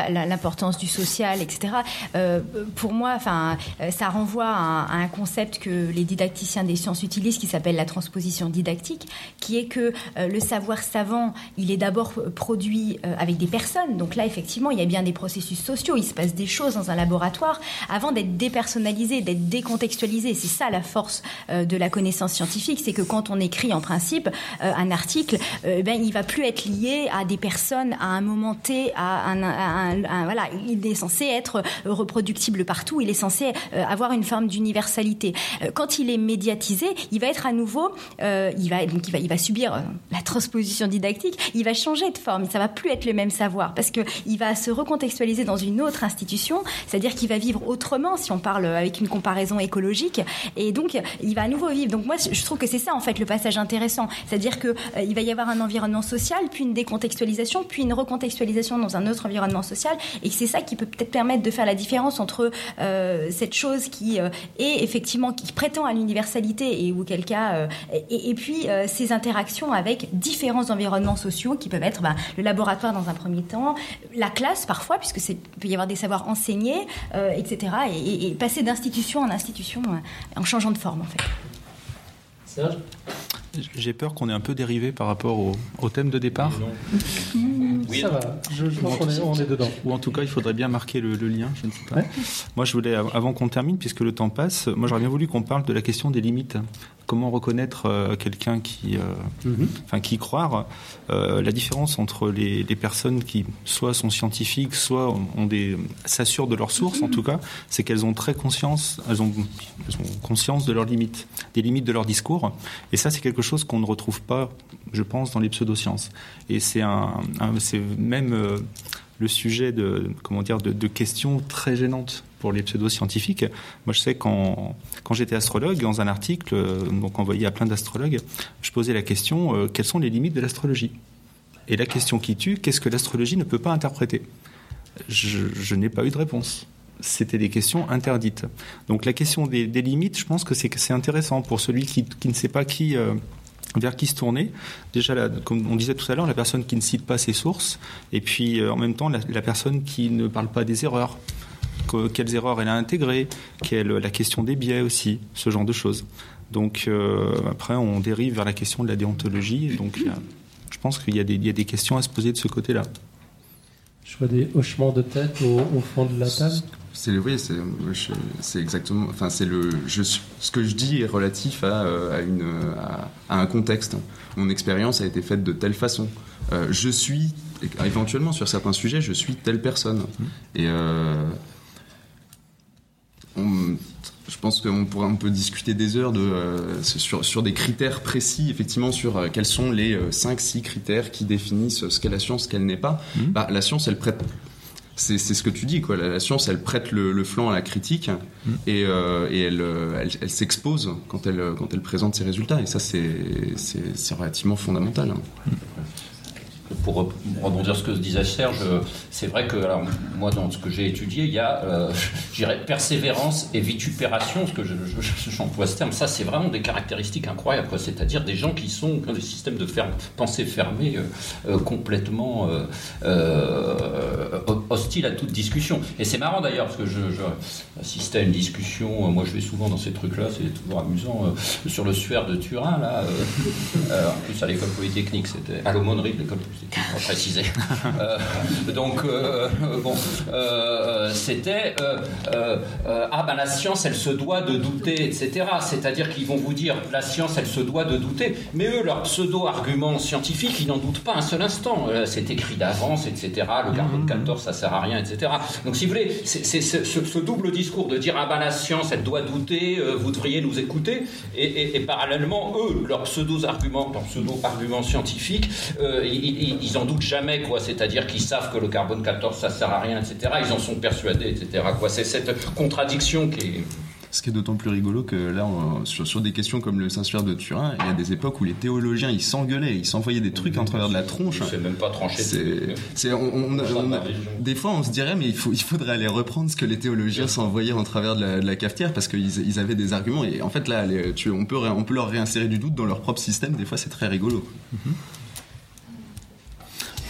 l'importance du social, etc. Euh, pour moi, enfin, euh, ça renvoie à, un concept que les didacticiens des sciences utilisent, qui s'appelle la transposition didactique, qui est que euh, le savoir savant, il est d'abord produit avec des personnes. Donc là, effectivement, il y a bien des processus sociaux, il se passe des choses dans un laboratoire avant d'être dépersonnalisé, d'être décontextualisé. C'est ça la force de la connaissance scientifique, c'est que quand on écrit en principe un article, ben il va plus être lié à des personnes à un moment T, à un, voilà, il est censé être reproductible partout, il est censé euh, avoir une forme d'universalité. Euh, quand il est médiatisé, il va être à nouveau, euh, il va donc il va, subir la transposition didactique, il va changer de forme, ça va plus être le même savoir parce que il va se recontextualiser dans une autre institution, c'est-à-dire qu'il va vivre autrement si on parle avec une comparaison écologique et donc il va à nouveau vivre. Donc moi je trouve que c'est ça en fait le passage intéressant, c'est-à-dire que il va y avoir un environnement social puis une décontextualisation, puis une recontextualisation dans un autre environnement social. Et c'est ça qui peut peut-être permettre de faire la différence entre euh, cette chose qui euh, est effectivement, qui prétend à l'universalité et auquel cas, euh, et, puis ces interactions avec différents environnements sociaux qui peuvent être bah, le laboratoire dans un premier temps, la classe parfois, puisque c'est peut y avoir des savoirs enseignés, etc. Et, et passer d'institution en institution en changeant de forme en fait. Serge? J'ai peur qu'on ait un peu dérivé par rapport au, thème de départ. Oui, ça va, je, pense qu'on est, dedans. Ou en tout cas, il faudrait bien marquer le, lien, je ne sais pas. Moi, je voulais, avant qu'on termine, puisque le temps passe, moi j'aurais bien voulu qu'on parle de la question des limites comment reconnaître euh, quelqu'un qui, euh, mhm. enfin, qui croire. Euh, la différence entre les, personnes qui soit sont scientifiques, soit ont des s'assurent de leurs sources, en mhm. tout cas, c'est qu'elles ont très conscience, elles ont, conscience de leurs limites, des limites de leur discours. Et ça, c'est quelque chose qu'on ne retrouve pas, je pense, dans les pseudosciences. Et c'est un, c'est même le sujet de comment dire de questions très gênantes pour les pseudo-scientifiques. Moi, je sais quand, quand j'étais astrologue, dans un article, euh, donc envoyé à plein d'astrologues, je posais la question euh, quelles sont les limites de l'astrologie? Et la question qui tue, qu'est-ce que l'astrologie ne peut pas interpréter? Je, n'ai pas eu de réponse c'était des questions interdites. Donc la question des, limites, je pense que c'est intéressant pour celui qui, ne sait pas euh, vers qui se tourner. Déjà, comme on disait tout à l'heure, la personne qui ne cite pas ses sources, et puis en même temps la, personne qui ne parle pas des erreurs quelles erreurs elle a intégrées, quelle, la question des biais aussi, ce genre de choses. Donc euh, après, on dérive vers la question de la déontologie. Donc je pense qu'il y, a des questions à se poser de ce côté-là. Je vois des hochements de tête au, fond de la table. C'est oui, c'est exactement. Enfin, c'est le. Je, ce que je dis est relatif à, euh, à une, à, un contexte. Mon expérience a été faite de telle façon. Euh, je suis éventuellement sur certains sujets, je suis telle personne. Mmh. Et on- je pense qu'on pourrait on peut discuter des heures de, euh, sur, sur des critères précis, effectivement, sur euh, quels sont les 5-6 critères qui définissent ce qu'est la science, ce qu'elle n'est pas. Mhm. Bah, la science, elle prête. C'est c'est ce que tu dis, quoi. La, la science, elle prête le, le flanc à la critique et, euh, et elle, euh, elle, elle s'expose quand elle, quand elle présente ses résultats. Et ça, c'est c'est- c'est relativement fondamental. hein. Pour re- rebondir ce que disait Serge, euh, c'est vrai que alors, moi, dans ce que j'ai étudié, il y a, euh, persévérance et vitupération, parce que je- je- je- j'emploie ce terme. Ça, c'est vraiment des caractéristiques incroyables, c'est-à-dire des gens qui sont ont des systèmes de pensée fermés euh, euh, complètement hostiles à toute discussion. Et c'est marrant d'ailleurs, parce que je, je assistais à une discussion, moi je vais souvent dans ces trucs-là, c'est toujours amusant, sur le suaire de Turin, là, en plus à l'école polytechnique, c'était à l'aumônerie de l'école polytechnique, préciser. Euh, donc, euh, euh, bon, c'était ah ben la science, elle se doit de douter, etc. C'est-à-dire qu'ils vont vous dire la science, elle se doit de douter, mais eux, leurs pseudo-arguments scientifiques, ils n'en doutent pas un seul instant. C'est écrit d'avance, etc. Le carbone 14, ça sert à rien, etc. Donc, si vous voulez, c'est ce, double discours de dire ah ben la science, elle doit douter, vous devriez nous écouter, et, et- et parallèlement, eux, leurs pseudo-arguments, leurs pseudo-arguments scientifiques, euh, ils, ils- ils en doutent jamais, quoi. C'est-à-dire qu'ils savent que le carbone 14, ça sert à rien, etc. Ils en sont persuadés, etc. Quoi. C'est cette contradiction qui est. Ce qui est d'autant plus rigolo que là, on- sur, sur des questions comme le Saint-Suaire de Turin, il y a des époques où les théologiens, ils s'engueulaient, ils s'envoyaient des trucs en travers de la tronche. C'est même pas tranché. C'est, c'est- on- on- on- des fois, on se dirait, mais il, faut, il faudrait aller reprendre ce que les théologiens s'envoyaient en travers de la, de la cafetière parce qu'ils ils avaient des arguments. Et en fait, là, les- tu, on, peut, ré- on peut leur réinsérer du doute dans leur propre système. Des fois, c'est très rigolo.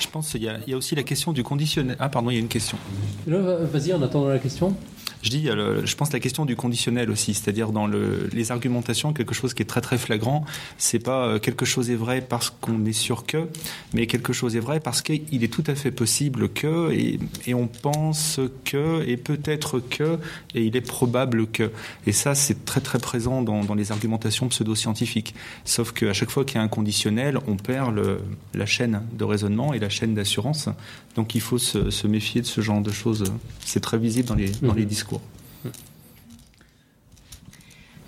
Je pense qu'il y, a- aussi la question du conditionnel. Ah, pardon, il y a une question. Vas-y, en attendant la question. Je dis, le- je pense la question du conditionnel aussi, c'est-à-dire dans le, les argumentations, quelque chose qui est très très flagrant, c'est pas euh, quelque chose est vrai parce qu'on est sûr que, mais quelque chose est vrai parce qu'il est tout à fait possible que, et, et on pense que, et peut-être que, et il est probable que. Et ça, c'est très très présent dans, dans les argumentations pseudo-scientifiques. Sauf qu'à chaque fois qu'il y a un conditionnel, on perd le, la chaîne de raisonnement et la chaîne d'assurance. Donc il faut se, se méfier de ce genre de choses. C'est très visible dans les, dans Mhm. les discours.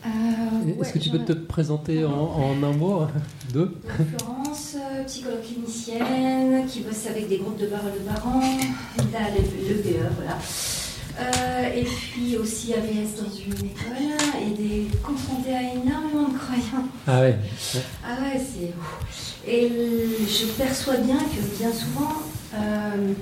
Euh, Est-ce ouais, que tu peux te présenter en, en un mot Deux? Florence, euh, psychologue clinicienne, qui bosse avec des groupes de parole de parents, là, le, le PE, voilà. Euh, et puis aussi AVS dans une école et des confrontée à énormément de croyants. Ah ouais. Ah ouais, c'est. Et je perçois bien que bien souvent, euh,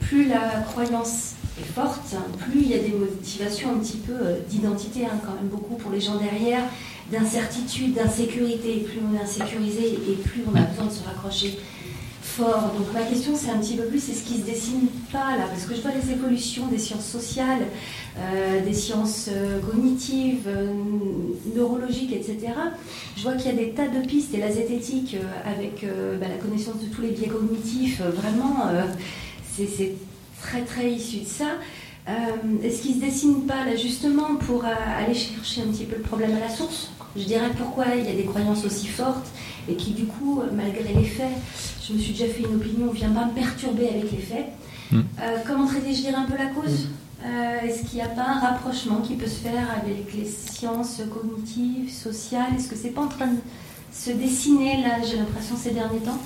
plus la croyance forte, plus il y a des motivations un petit peu euh, d'identité, hein, quand même beaucoup pour les gens derrière, d'incertitude, d'insécurité. Plus on est insécurisé et plus on a besoin de se raccrocher fort. Donc ma question c'est un petit peu plus, c'est ce qui se dessine pas là, parce que je vois les évolutions des sciences sociales, euh, des sciences euh, cognitives, neurologiques, etc. Je vois qu'il y a des tas de pistes et la zététique avec bah, la connaissance de tous les biais cognitifs, vraiment, c'est très très issu de ça. Euh, Est-ce qu'il ne se dessine pas là justement pour euh, aller chercher un petit peu le problème à la source? Je dirais pourquoi il y a des croyances aussi fortes et qui du coup, euh, malgré les faits, je me suis déjà fait une opinion, ne vient pas me perturber avec les faits. Hmm. Euh, comment traiter, je dirais, un peu la cause? Euh, Est-ce qu'il n'y a pas un rapprochement qui peut se faire avec les sciences cognitives, sociales? Est-ce que c'est pas en train de se dessiner là, j'ai l'impression, ces derniers temps?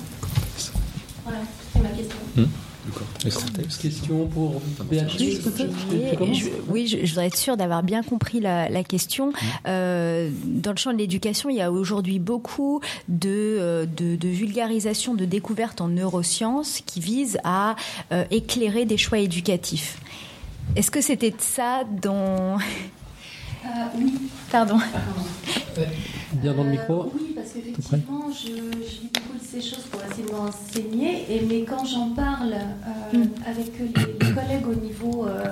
Voilà, c'est ma question. Question pour Béatrice Oui, je, oui, je, je voudrais être sûre d'avoir bien compris la, la question. Euh, dans le champ de l'éducation, il y a aujourd'hui beaucoup de, euh, de, de vulgarisation, de découvertes en neurosciences qui visent à euh, éclairer des choix éducatifs. Est-ce que c'était de ça dont... Euh, oui, Pardon. Bien dans le Euh, micro Oui, qu'effectivement, je, je lis beaucoup de ces choses pour essayer de m'enseigner. Et mais quand j'en parle euh, Mm. avec les, les collègues au niveau euh,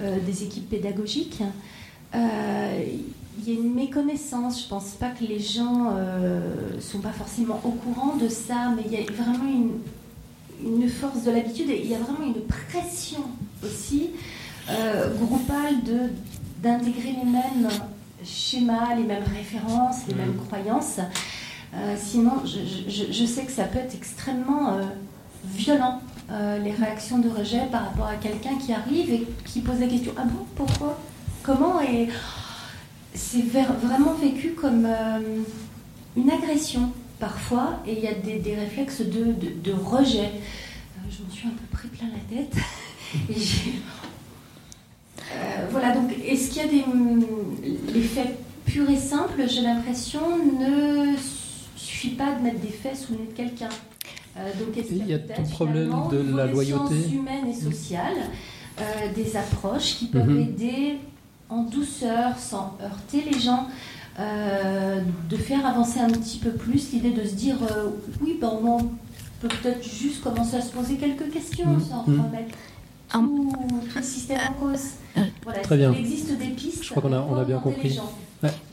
euh, des équipes pédagogiques, il y a une méconnaissance. Je pense pas que les gens ne sont pas forcément au courant de ça, mais il y a vraiment une, une force de l'habitude et il y a vraiment une pression aussi groupale de d'intégrer les mêmes schémas, les mêmes références, les mêmes croyances. Euh, sinon, je, je- je sais que ça peut être extrêmement euh, violent, euh, les réactions de rejet par rapport à quelqu'un qui arrive et qui pose la question Ah bon, pourquoi? Comment? Est. C'est vraiment vécu comme une agression parfois, et il y a des, réflexes de, rejet. je me suis un peu pris plein la tête. *laughs* voilà, donc est-ce qu'il y a des. Les faits purs et simples, j'ai l'impression, ne suffit pas de mettre des faits sous le nez de quelqu'un. donc, est-ce qu'il y a, tout problème de la loyauté humaine et sociale euh, des approches qui peuvent mhm. aider en douceur, sans heurter les gens, euh, de faire avancer un petit peu plus l'idée de se dire euh, oui, ben, on peut peut-être juste commencer à se poser quelques questions mhm. sans mhm. remettre tout, le système en cause. Voilà, Très bien. Il existe des pistes. Je crois qu'on a, on a bien compris.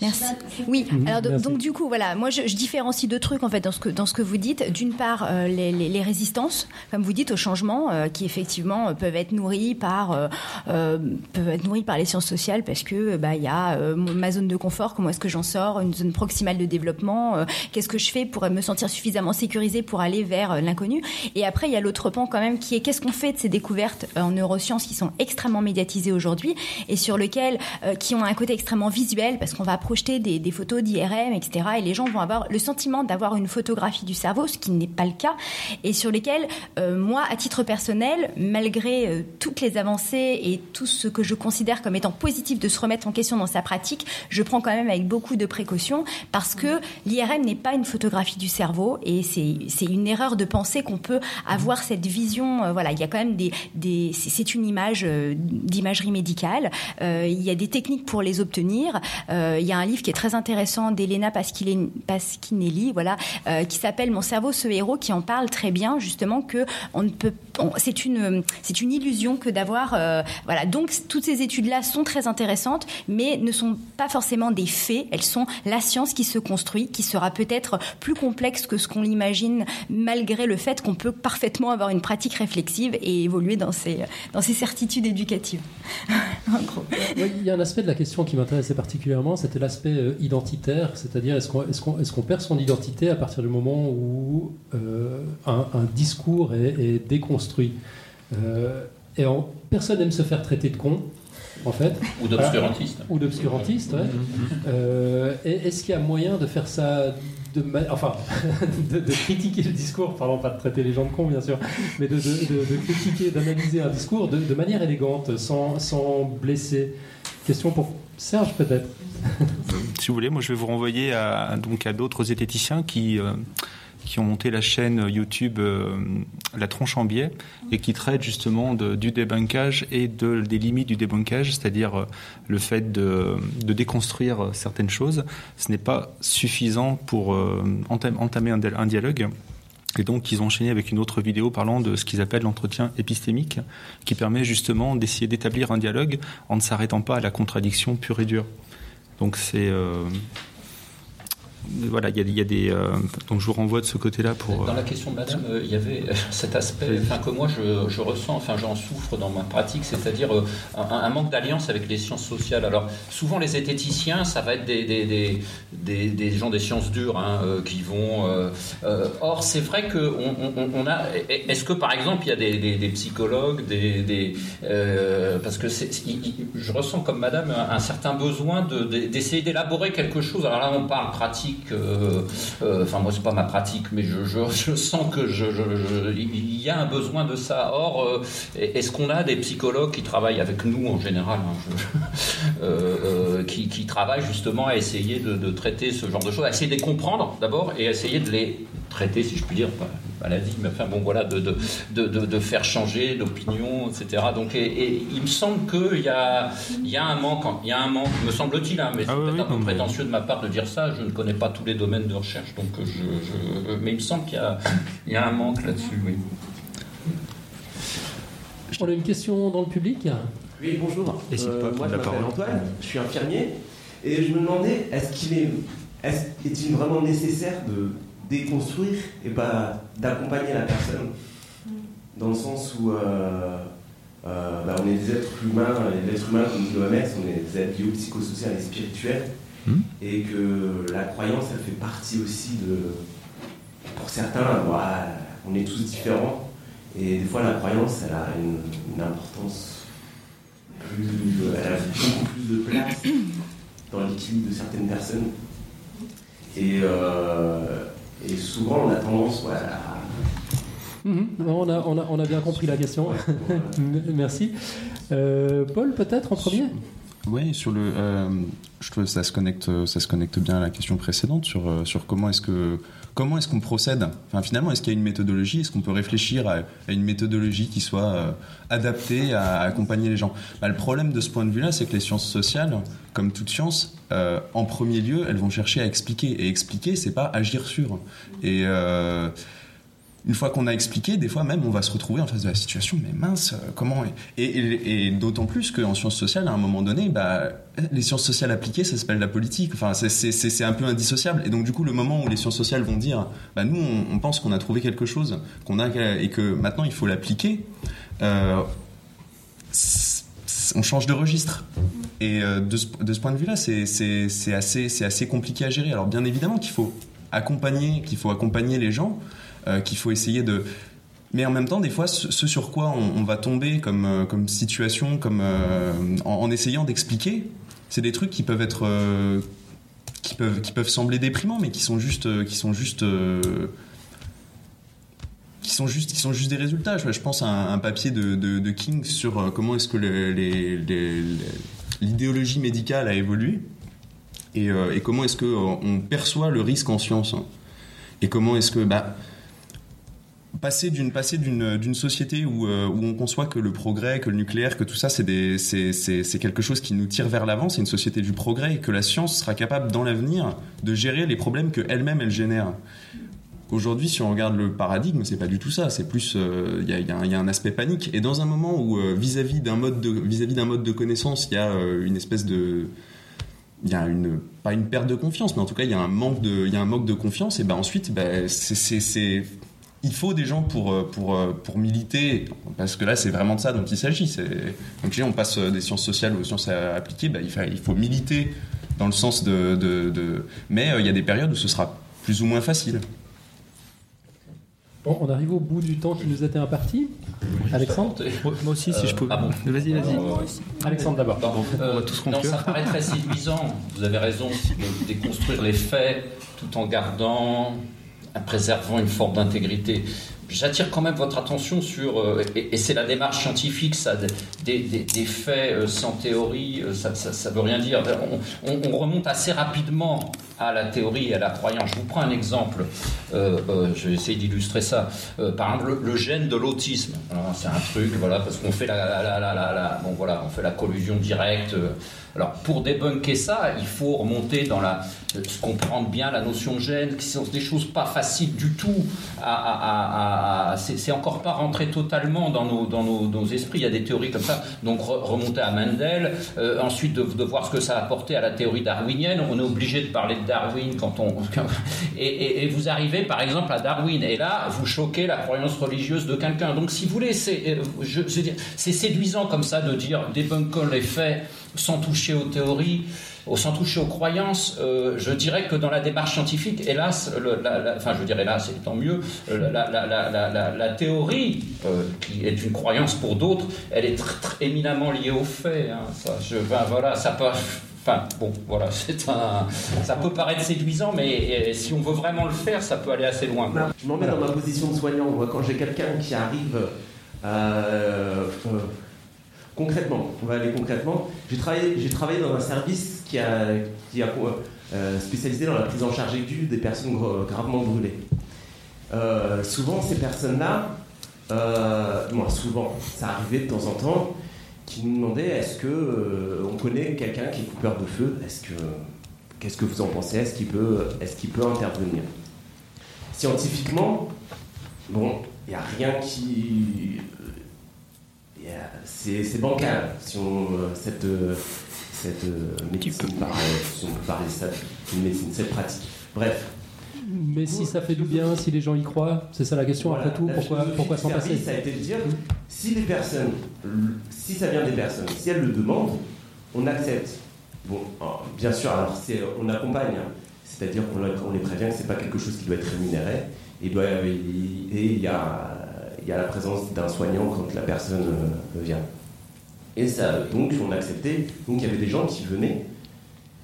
Merci. Oui, mhm. alors donc du coup, voilà, moi je, différencie deux trucs en fait dans ce que, dans ce que vous dites. D'une part, euh, les, les, résistances, comme vous dites, au changement, euh, qui effectivement euh, peuvent être nourries par, peuvent être nourries par les sciences sociales parce que bah il y a ma zone de confort, comment est-ce que j'en sors, une zone proximale de développement, qu'est-ce que je fais pour me sentir suffisamment sécurisé pour aller vers l'inconnu. Et après, il y a l'autre pan quand même qui est qu'est-ce qu'on fait de ces découvertes en neurosciences qui sont extrêmement médiatisées aujourd'hui et sur lesquelles qui ont un côté extrêmement visuel parce qu'on va projeter des, photos d'IRM, etc. Et les gens vont avoir le sentiment d'avoir une photographie du cerveau, ce qui n'est pas le cas, et sur lesquels, euh, moi, à titre personnel, malgré euh, toutes les avancées et tout ce que je considère comme étant positif de se remettre en question dans sa pratique, je prends quand même avec beaucoup de précautions parce que l'IRM n'est pas une photographie du cerveau et c'est une erreur de penser qu'on peut avoir cette vision. Euh, voilà, il y a quand même des, c'est une image d'imagerie médicale. il y a des techniques pour les obtenir. Il y a un livre qui est très intéressant d'Elena Pasquinelli, voilà, euh, qui s'appelle Mon cerveau, ce héros, qui en parle très bien, justement, que on ne peut, c'est une, c'est une illusion que d'avoir, euh, voilà. Donc toutes ces études-là sont très intéressantes, mais ne sont pas forcément des faits. Elles sont la science qui se construit, qui sera peut-être plus complexe que ce qu'on l'imagine, malgré le fait qu'on peut parfaitement avoir une pratique réflexive et évoluer dans ses, dans ses certitudes éducatives. *laughs* il y a un aspect de la question qui m'intéressait particulièrement, c'était l'aspect euh, identitaire, c'est-à-dire est-ce qu'on est perd son identité à partir du moment où euh, un, discours est, déconstruit? Euh, Et personne n'aime se faire traiter de con, en fait. Ou d'obscurantiste. Ou d'obscurantiste, ouais. Mm-hmm. Est-ce qu'il y a moyen de faire ça de, enfin, *laughs* de, critiquer le discours, parlons pas de traiter les gens de cons bien sûr, mais de, critiquer, d'analyser un discours de, manière élégante, sans, sans blesser? Question pour Serge peut-être. *laughs* si vous voulez, moi je vais vous renvoyer à, donc à d'autres zététiciens qui, euh, qui ont monté la chaîne YouTube euh, La Tronche en Biais et qui traitent justement du débunkage et de, des limites du débunkage, c'est-à-dire euh, le fait de, de, déconstruire certaines choses. Ce n'est pas suffisant pour entamer un, un dialogue. Et donc, ils ont enchaîné avec une autre vidéo parlant de ce qu'ils appellent l'entretien épistémique, qui permet justement d'essayer d'établir un dialogue en ne s'arrêtant pas à la contradiction pure et dure. Donc c'est euh, voilà, il y, a des. Euh, donc je vous renvoie de ce côté-là pour. Dans la question de Madame, euh, il y avait *laughs* cet aspect, enfin que moi je, ressens, enfin j'en souffre dans ma pratique, c'est-à-dire un, manque d'alliance avec les sciences sociales. Alors souvent les zététiciens, ça va être des, des, des, des gens des sciences dures hein, qui vont. or c'est vrai que on, a. Est-ce que par exemple il y a des, psychologues, des, parce que je ressens comme Madame un, certain besoin d'essayer d'élaborer quelque chose. Alors là on parle pratique euh, euh, enfin moi c'est pas ma pratique, mais je, sens que il y a un besoin de ça. Or, euh, est-ce qu'on a des psychologues qui travaillent avec nous en général, hein, qui, qui, travaillent justement à essayer de, de, traiter ce genre de choses, à essayer de les comprendre d'abord et à essayer de les traiter, si je puis dire, maladie, mais enfin bon voilà, de, de, de, de faire changer d'opinion, etc. Donc et, il me semble qu'il y a, il y a un manque, il y a un manque, me semble-t-il, hein, mais c'est ah peut-être un peu prétentieux de ma part de dire ça, je ne connais pas tous les domaines de recherche, donc je, je mais il me semble qu'il y a, il y a un manque là-dessus, oui. On a une question dans le public? Oui, bonjour. Euh, moi, je m'appelle Antoine, je suis infirmier, et je me demandais, est-ce qu'il est, est-il vraiment nécessaire de déconstruire et pas d'accompagner la personne dans le sens où euh, euh, bah, on est des êtres humains, l'être humain comme dit l'OMS, on est des êtres biopsychosociaux et spirituels hmm. et que la croyance elle fait partie aussi de pour certains on est tous différents et des fois la croyance elle a une, importance elle a beaucoup plus de place dans l'équilibre de certaines personnes. Et, et souvent, on a tendance à Mhm. on, a, on, a, on, a, bien compris la question. *laughs* Merci. Euh, Paul, peut-être en premier? Oui, sur le, euh, je trouve que ça se connecte, ça se connecte bien à la question précédente sur, euh, sur comment est-ce que comment est-ce qu'on procède. Enfin, finalement, est-ce qu'il y a une méthodologie? Est-ce qu'on peut réfléchir à, une méthodologie qui soit adaptée à, accompagner les gens? Bah, Le problème de ce point de vue-là, c'est que les sciences sociales, comme toute science, en premier lieu, elles vont chercher à expliquer. Et expliquer, c'est pas agir sur. Et une fois qu'on a expliqué, des fois même, on va se retrouver en face de la situation, mais mince, euh, comment Et, d'autant plus qu'en sciences sociales, à un moment donné, bah, les sciences sociales appliquées, ça s'appelle la politique. Enfin, c'est un peu indissociable. Et donc, du coup, le moment où les sciences sociales vont dire, bah, nous, on, pense qu'on a trouvé quelque chose, qu'on a et que maintenant il faut l'appliquer. Euh, on change de registre. Et euh, de, ce, point de vue-là, c'est assez, assez compliqué à gérer. Alors bien évidemment qu'il faut accompagner, qu'il faut accompagner les gens, euh, qu'il faut essayer de mais en même temps, des fois, ce, sur quoi on, va tomber comme, euh, comme situation, comme, euh, en, essayant d'expliquer, c'est des trucs qui peuvent être. qui, peuvent, qui peuvent sembler déprimants, mais qui sont juste. qui sont juste qui sont juste, qui sont juste des résultats. Je, pense à un, papier de, de, King sur comment est-ce que l'idéologie médicale a évolué et, comment est-ce qu'on perçoit le risque en science. Et comment est-ce que... Bah, passer d'une passer d'une d'une société où, euh, où on conçoit que le progrès, que le nucléaire, que tout ça c'est c'est c'est quelque chose qui nous tire vers l'avant, c'est une société du progrès et que la science sera capable dans l'avenir de gérer les problèmes que elle-même elle génère. Aujourd'hui, si on regarde le paradigme, c'est pas du tout ça. C'est plus, euh, il y, a, un aspect panique. Et dans un moment où euh, vis-à-vis d'un mode de vis-à-vis d'un mode de connaissance, il y a une espèce de il y a une pas une perte de confiance mais en tout cas il y a un manque de il y a un manque de confiance et ben ensuite ben c'est il faut des gens pour, euh, pour, euh, pour militer, parce que là, c'est vraiment de ça dont il s'agit. Donc, on passe des sciences sociales aux sciences appliquées, bah, il, faut, il, faut, militer dans le sens de. de, Mais euh, il y a des périodes où ce sera plus ou moins facile. Bon, on arrive au bout du temps qui nous était imparti. Alexandre Moi aussi, si je peux. Ah bon. Vas-y, vas-y. Alexandre d'abord. on va tous conclure. ça paraît très séduisant. Vous avez raison de déconstruire les faits tout en gardant préservant une forme d'intégrité. J'attire quand même votre attention sur, euh, et, c'est la démarche scientifique, ça, des, faits euh, sans théorie, euh, ça ne veut rien dire. On, remonte assez rapidement à la théorie et à la croyance. Je vous prends un exemple, je vais essayer d'illustrer ça. par exemple, le, gène de l'autisme. C'est un truc, voilà, parce qu'on fait la, bon, voilà, on fait la collusion directe. Alors, pour débunker ça, il faut remonter dans la, comprendre bien la notion de gène, qui sont des choses pas faciles du tout. À, c'est encore pas rentré totalement dans nos, dans nos, esprits. Il y a des théories comme ça. Donc, remonter à Mendel, euh, ensuite de, voir ce que ça a apporté à la théorie darwinienne. On est obligé de parler de Darwin quand on. *laughs* et, vous arrivez, par exemple, à Darwin. Et là, vous choquez la croyance religieuse de quelqu'un. Donc, si vous voulez, c'est euh, séduisant comme ça de dire débunkons les faits sans toucher aux théories, sans toucher aux croyances, euh, je dirais que dans la démarche scientifique, hélas, enfin je dirais là, c'est tant mieux, euh, la, théorie, euh, qui est une croyance pour d'autres, elle est éminemment liée aux faits. Hein, ça, ben, voilà, ça peut... Enfin, bon, voilà, *laughs* c'est un, ça peut paraître séduisant, mais si on veut vraiment le faire, ça peut aller assez loin. Je m'en mets dans ma position de soignant. quand j'ai quelqu'un qui arrive Concrètement, on va aller concrètement. J'ai travaillé, dans un service qui a, euh, spécialisé dans la prise en charge aiguë des personnes gravement brûlées. Euh, souvent, ces personnes-là, euh, moi, souvent, ça arrivait de temps en temps, qui nous demandaient est-ce que on connaît quelqu'un qui est coupeur de feu? Est-ce que qu'est-ce que vous en pensez? Est-ce qu'il peut, est-ce peut intervenir? Scientifiquement, bon, il n'y a rien qui c'est bancal si on, euh, cette, euh, cette euh, médecine, si on peut parler de ça, une médecine, cette pratique. Bref. Mais si ça fait du bien, si les gens y croient, c'est ça la question après tout, pourquoi, pourquoi s'en passer Ça a été de dire, si les personnes, si ça vient des personnes, si elles le demandent, on accepte. Bon, bien sûr, alors on accompagne, hein. c'est-à-dire qu'on les prévient que c'est pas quelque chose qui doit être rémunéré, et il y a il y a la présence d'un soignant quand la personne euh, vient. Et ça, donc on acceptait. Donc il y avait des gens qui venaient,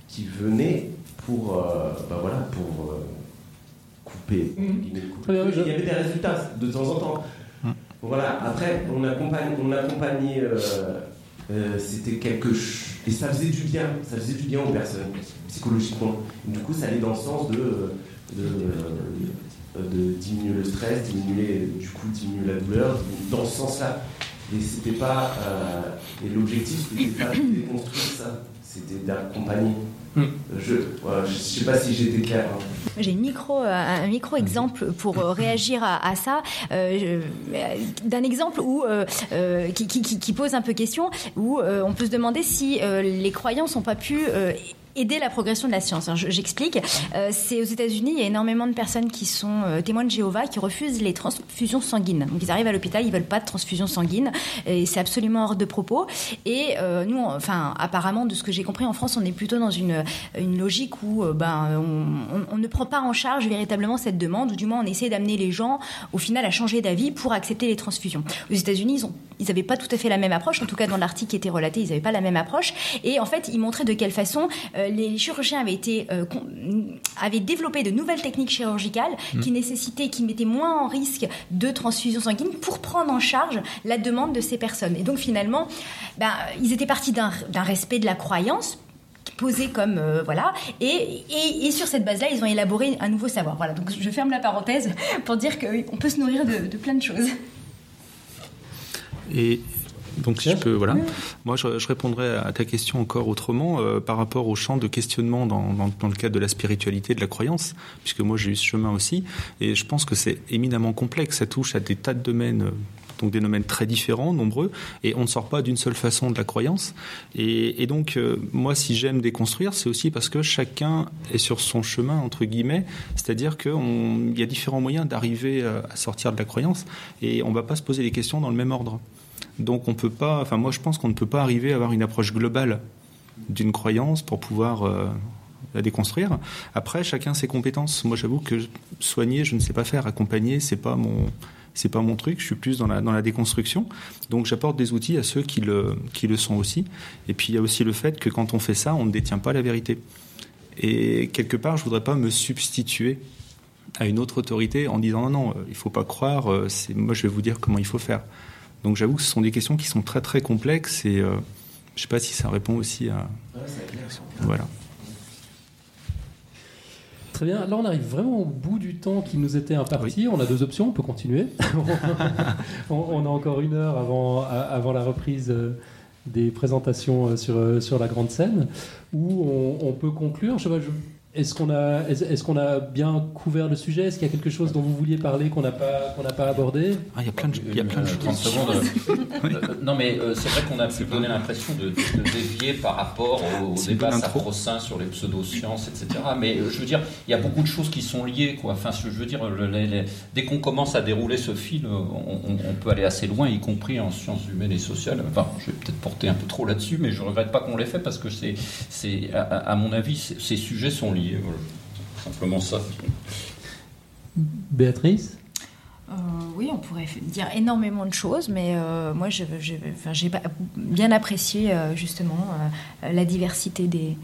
qui venaient pour, euh, bah voilà, pour euh, couper. Mhm. Il y avait des résultats de temps en temps. Voilà. Après, on accompagne, on accompagnait. Euh, c'était quelque chose. Et ça faisait du bien, ça faisait du bien aux personnes, psychologiquement. du coup, ça allait dans le sens de, de, de diminuer le stress, diminuer, du coup, diminuer la douleur, dans ce sens-là. Et c'était pas. Euh, et l'objectif, c'était pas de déconstruire ça, c'était d'accompagner. Hmm. Je ne sais pas si j'étais clair. Hein. J'ai micro, euh, un micro exemple pour euh, réagir à, ça, d'un exemple où, qui, qui, qui, pose un peu question, où on peut se demander si les croyances n'ont pas pu aider la progression de la science. J'explique. Euh, c'est aux États-Unis, il y a énormément de personnes qui sont euh, témoins de Jéhovah qui refusent les transfusions sanguines. Donc ils arrivent à l'hôpital, ils veulent pas de transfusion sanguine et c'est absolument hors de propos. Et euh, nous, enfin, apparemment, de ce que j'ai compris en France, on est plutôt dans une, logique où ben, on, ne prend pas en charge véritablement cette demande, ou du moins on essaie d'amener les gens au final à changer d'avis pour accepter les transfusions. Aux États-Unis, ils ont ils n'avaient pas tout à fait la même approche. En tout cas, dans l'article qui était relaté, ils n'avaient pas la même approche. Et en fait, ils montraient de quelle façon euh, les chirurgiens avaient, été, euh, avaient développé de nouvelles techniques chirurgicales mmh. qui nécessitaient, qui mettaient moins en risque de transfusion sanguine pour prendre en charge la demande de ces personnes. Et donc, finalement, ben, ils étaient partis d'un respect de la croyance posé comme euh, voilà et, et, sur cette base-là ils ont élaboré un nouveau savoir voilà donc je ferme la parenthèse pour dire qu'on peut se nourrir de, de plein de choses et donc si je peux, voilà. Moi, je, répondrais à ta question encore autrement euh, par rapport au champ de questionnement dans, dans, le cadre de la spiritualité, de la croyance, puisque moi j'ai eu ce chemin aussi, et je pense que c'est éminemment complexe. Ça touche à des tas de domaines. donc des domaines très différents, nombreux, et on ne sort pas d'une seule façon de la croyance. Et, donc, euh, moi, si j'aime déconstruire, c'est aussi parce que chacun est sur son chemin, entre guillemets, c'est-à-dire qu'il y a différents moyens d'arriver euh, à sortir de la croyance, et on ne va pas se poser les questions dans le même ordre. Donc on peut pas, enfin moi je pense qu'on ne peut pas arriver à avoir une approche globale d'une croyance pour pouvoir euh, la déconstruire. Après, chacun ses compétences. Moi, j'avoue que soigner, je ne sais pas faire. Accompagner, c'est pas mon, c'est pas mon truc. Je suis plus dans la, dans la déconstruction. Donc, j'apporte des outils à ceux qui le, qui le sont aussi. Et puis, il y a aussi le fait que quand on fait ça, on ne détient pas la vérité. Et quelque part, je voudrais pas me substituer à une autre autorité en disant non, non, il faut pas croire. Euh, moi, je vais vous dire comment il faut faire. Donc j'avoue que ce sont des questions qui sont très très complexes et euh, je ne sais pas si ça répond aussi à. voilà. Très bien. Là, on arrive vraiment au bout du temps qui nous était imparti. On a deux options. On peut continuer. *laughs* on, a encore une heure avant, avant la reprise euh, des présentations euh, sur, sur la grande scène, où on, peut conclure. Je sais pas, je, est-ce qu'on a, est-ce qu'on a bien couvert le sujet? Est-ce qu'il y a quelque chose dont vous vouliez parler qu'on n'a pas, qu'on n'a pas abordé? Ah, Il y a plein de, il y a plein de choses. 30 secondes. *laughs* Euh, non, mais euh, c'est vrai qu'on a pu donner l'impression de, dévier par rapport au, débat sacro-saint sur les pseudosciences, etc. Mais euh, je veux dire, il y a beaucoup de choses qui sont liées, quoi. Enfin, je veux dire, dès qu'on commence à dérouler ce fil, on, peut aller assez loin, y compris en sciences humaines et sociales. Enfin, je vais peut-être porter un peu trop là-dessus, mais je regrette pas qu'on l'ait fait parce que c'est, c'est, à mon avis, ces sujets sont liés Simplement ça. Béatrice euh, oui, on pourrait dire énormément de choses, mais euh, moi, j'ai bien apprécié euh, justement la diversité des,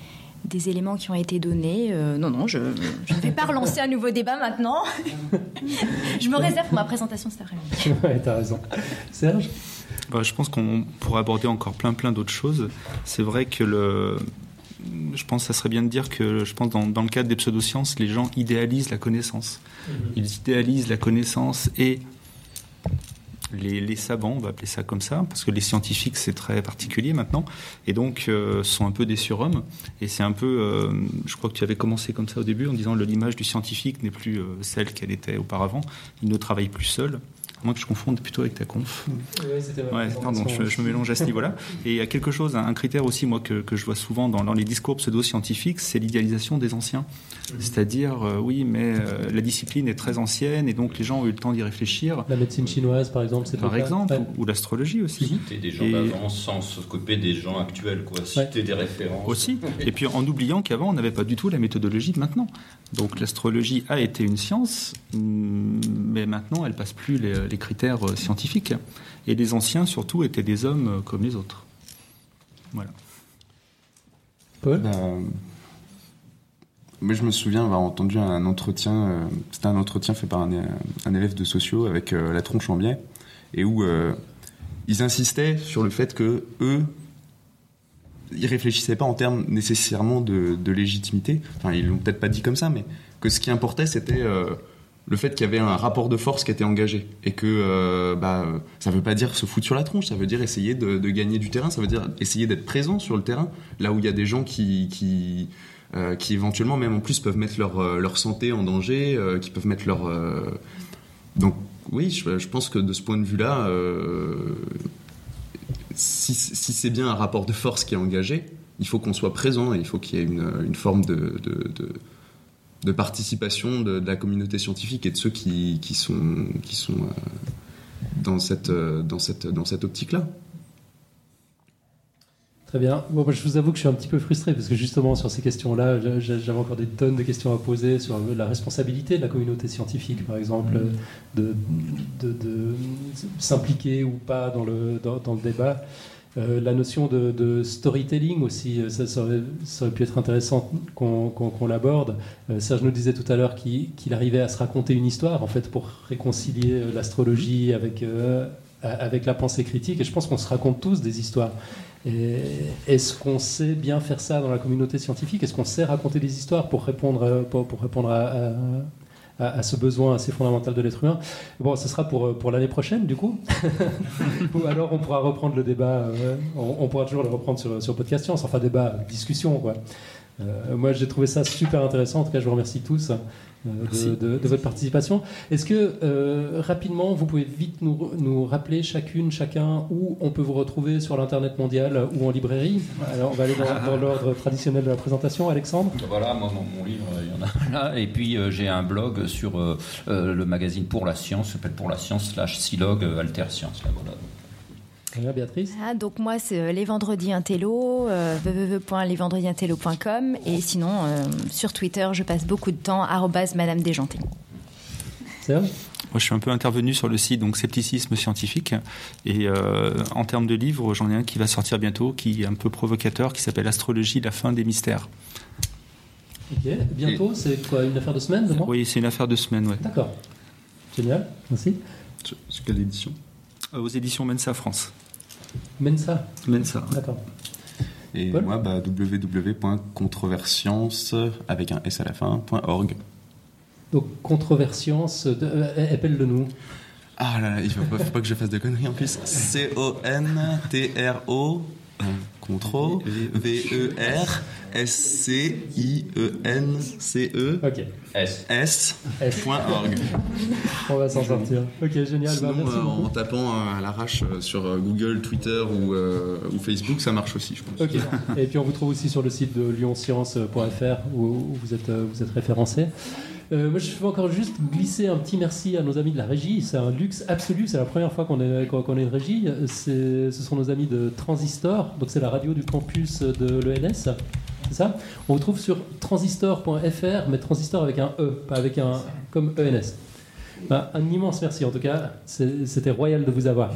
des, éléments qui ont été donnés. non, non, je ne vais pas relancer un nouveau débat maintenant. *laughs* je me réserve pour ma présentation cet après-midi. *laughs* Oui, tu as raison. Serge bah, Je pense qu'on pourrait aborder encore plein, plein d'autres choses. C'est vrai que le je pense que ça serait bien de dire que, je pense, dans, dans le cadre des pseudosciences, les gens idéalisent la connaissance. Mhm. Ils idéalisent la connaissance et les, les, savants, on va appeler ça comme ça, parce que les scientifiques, c'est très particulier maintenant, et donc euh, sont un peu des surhommes. Et c'est un peu, euh, je crois que tu avais commencé comme ça au début en disant que l'image du scientifique n'est plus euh, celle qu'elle était auparavant. Il ne travaille plus seul moi que je confonde plutôt avec ta conf. ouais, pardon, je, me mélange à ce niveau-là. Et il y a quelque chose, un critère aussi, moi, que, que je vois souvent dans, dans les discours pseudo-scientifiques, c'est l'idéalisation des anciens. C'est-à-dire, euh, oui, mais euh, la discipline est très ancienne et donc les gens ont eu le temps d'y réfléchir. La médecine chinoise, par exemple, c'est Par exemple, ou, l'astrologie aussi. Citer des gens d'avant sans s'occuper des gens actuels, quoi. Citer des références. Aussi. et puis en oubliant qu'avant, on n'avait pas du tout la méthodologie de maintenant. Donc l'astrologie a été une science, mais maintenant, elle passe plus les les critères euh, scientifiques. Et les anciens, surtout, étaient des hommes comme les autres. Voilà. Paul? Bah, Moi, je me souviens avoir entendu un entretien, euh, c'était un entretien fait par un, un élève de sociaux avec euh, la tronche en biais, et où euh, ils insistaient sur le fait que eux, ils réfléchissaient pas en termes nécessairement de, légitimité. Enfin, ils l'ont peut-être pas dit comme ça, mais que ce qui importait, c'était euh, le fait qu'il y avait un rapport de force qui était engagé et que euh, bah, ça veut pas dire se foutre sur la tronche, ça veut dire essayer de, gagner du terrain, ça veut dire essayer d'être présent sur le terrain, là où il y a des gens qui euh, qui éventuellement même en plus peuvent mettre leur, euh, leur santé en danger, euh, qui peuvent mettre leur... Donc oui, je, pense que de ce point de vue-là, si, si c'est bien un rapport de force qui est engagé, il faut qu'on soit présent et il faut qu'il y ait une, une forme de, de, de, de participation de, la communauté scientifique et de ceux qui, qui sont, qui sont dans cette, dans cette, dans cette optique-là. Très bien. Bon, moi, je vous avoue que je suis un petit peu frustré parce que justement sur ces questions-là, j'avais encore des tonnes de questions à poser sur la responsabilité de la communauté scientifique, par exemple, de, de- de s'impliquer ou pas dans le, dans, dans le débat. Euh, la notion de, de storytelling aussi, euh, ça, ça aurait, ça aurait pu être intéressant qu'on qu'on l'aborde. Euh, Serge nous disait tout à l'heure qu'il arrivait à se raconter une histoire, en fait, pour réconcilier euh, l'astrologie avec, euh, avec la pensée critique. Et je pense qu'on se raconte tous des histoires. Est-ce qu'on sait bien faire ça dans la communauté scientifique? Est-ce qu'on sait raconter des histoires pour répondre, pour, pour répondre à, à- à- à ce besoin assez fondamental de l'être humain? Bon, ce sera pour, pour l'année prochaine, du coup. *laughs* Ou alors on pourra reprendre le débat, euh, on, on pourra toujours le reprendre sur, sur Podcast Science, enfin débat, discussion, quoi. Euh, moi, j'ai trouvé ça super intéressant. En tout cas, je vous remercie tous euh, de, de- de votre participation. Est-ce que, euh, rapidement, vous pouvez vite nous, nous rappeler chacune, chacun, où on peut vous retrouver sur l'Internet mondial ou en librairie? Alors, on va aller dans, dans l'ordre traditionnel de la présentation. Alexandre? Voilà, moi, mon, mon livre, il y en a *laughs* là. Et puis, euh, j'ai un blog sur euh, euh, le magazine Pour la Science, ça s'appelle Pour la Science, slash Silog, Alter Science. Là, voilà. Bien, Béatrice Ah, donc moi, c'est euh, les vendredis intello, euh, www.lesvendredintello.com. Et sinon, euh, sur Twitter, je passe beaucoup de temps, Madame Déjanté. Serge Moi, je suis un peu intervenu sur le site donc Scepticisme Scientifique. Et euh, en termes de livres, j'en ai un qui va sortir bientôt, qui est un peu provocateur, qui s'appelle Astrologie, la fin des mystères. Ok. Bientôt, c'est quoi Une affaire de semaine, Oui, c'est une affaire de semaine, ouais. D'accord. Génial. Merci. C'est quelle édition? Euh, Aux éditions Mensa France. Mensa. Mensa. D'accord. Et Paul moi, bah, www.controversience avec un S à la fin, .org. Donc, controversience, de- euh, appelle-le nous. Ah là là, il faut pas, faut pas que je fasse de conneries en plus. C-O-N-T-R-O, euh, Contro, V-E-R, S-C-I-E-N-C-E, Ok. S. S, S. point org. On va s'en sortir. Ok, génial. Bah, Sinon, merci euh, en tapant euh, à l'arrache euh, sur Google, Twitter ou, euh, ou Facebook, ça marche aussi, je pense. Ok. Et puis on vous trouve aussi sur le site de lyonscience.fr où, où vous êtes, vous êtes référencé. Euh, moi, je veux encore juste glisser un petit merci à nos amis de la régie. C'est un luxe absolu. C'est la première fois qu'on est, une régie. Ce sont nos amis de Transistor. Donc, c'est la radio du campus de l'ENS. C'est ça? On vous trouve sur transistor.fr, mais transistor avec un E, pas avec un comme ENS. Bah, un immense merci en tout cas. C'était royal de vous avoir.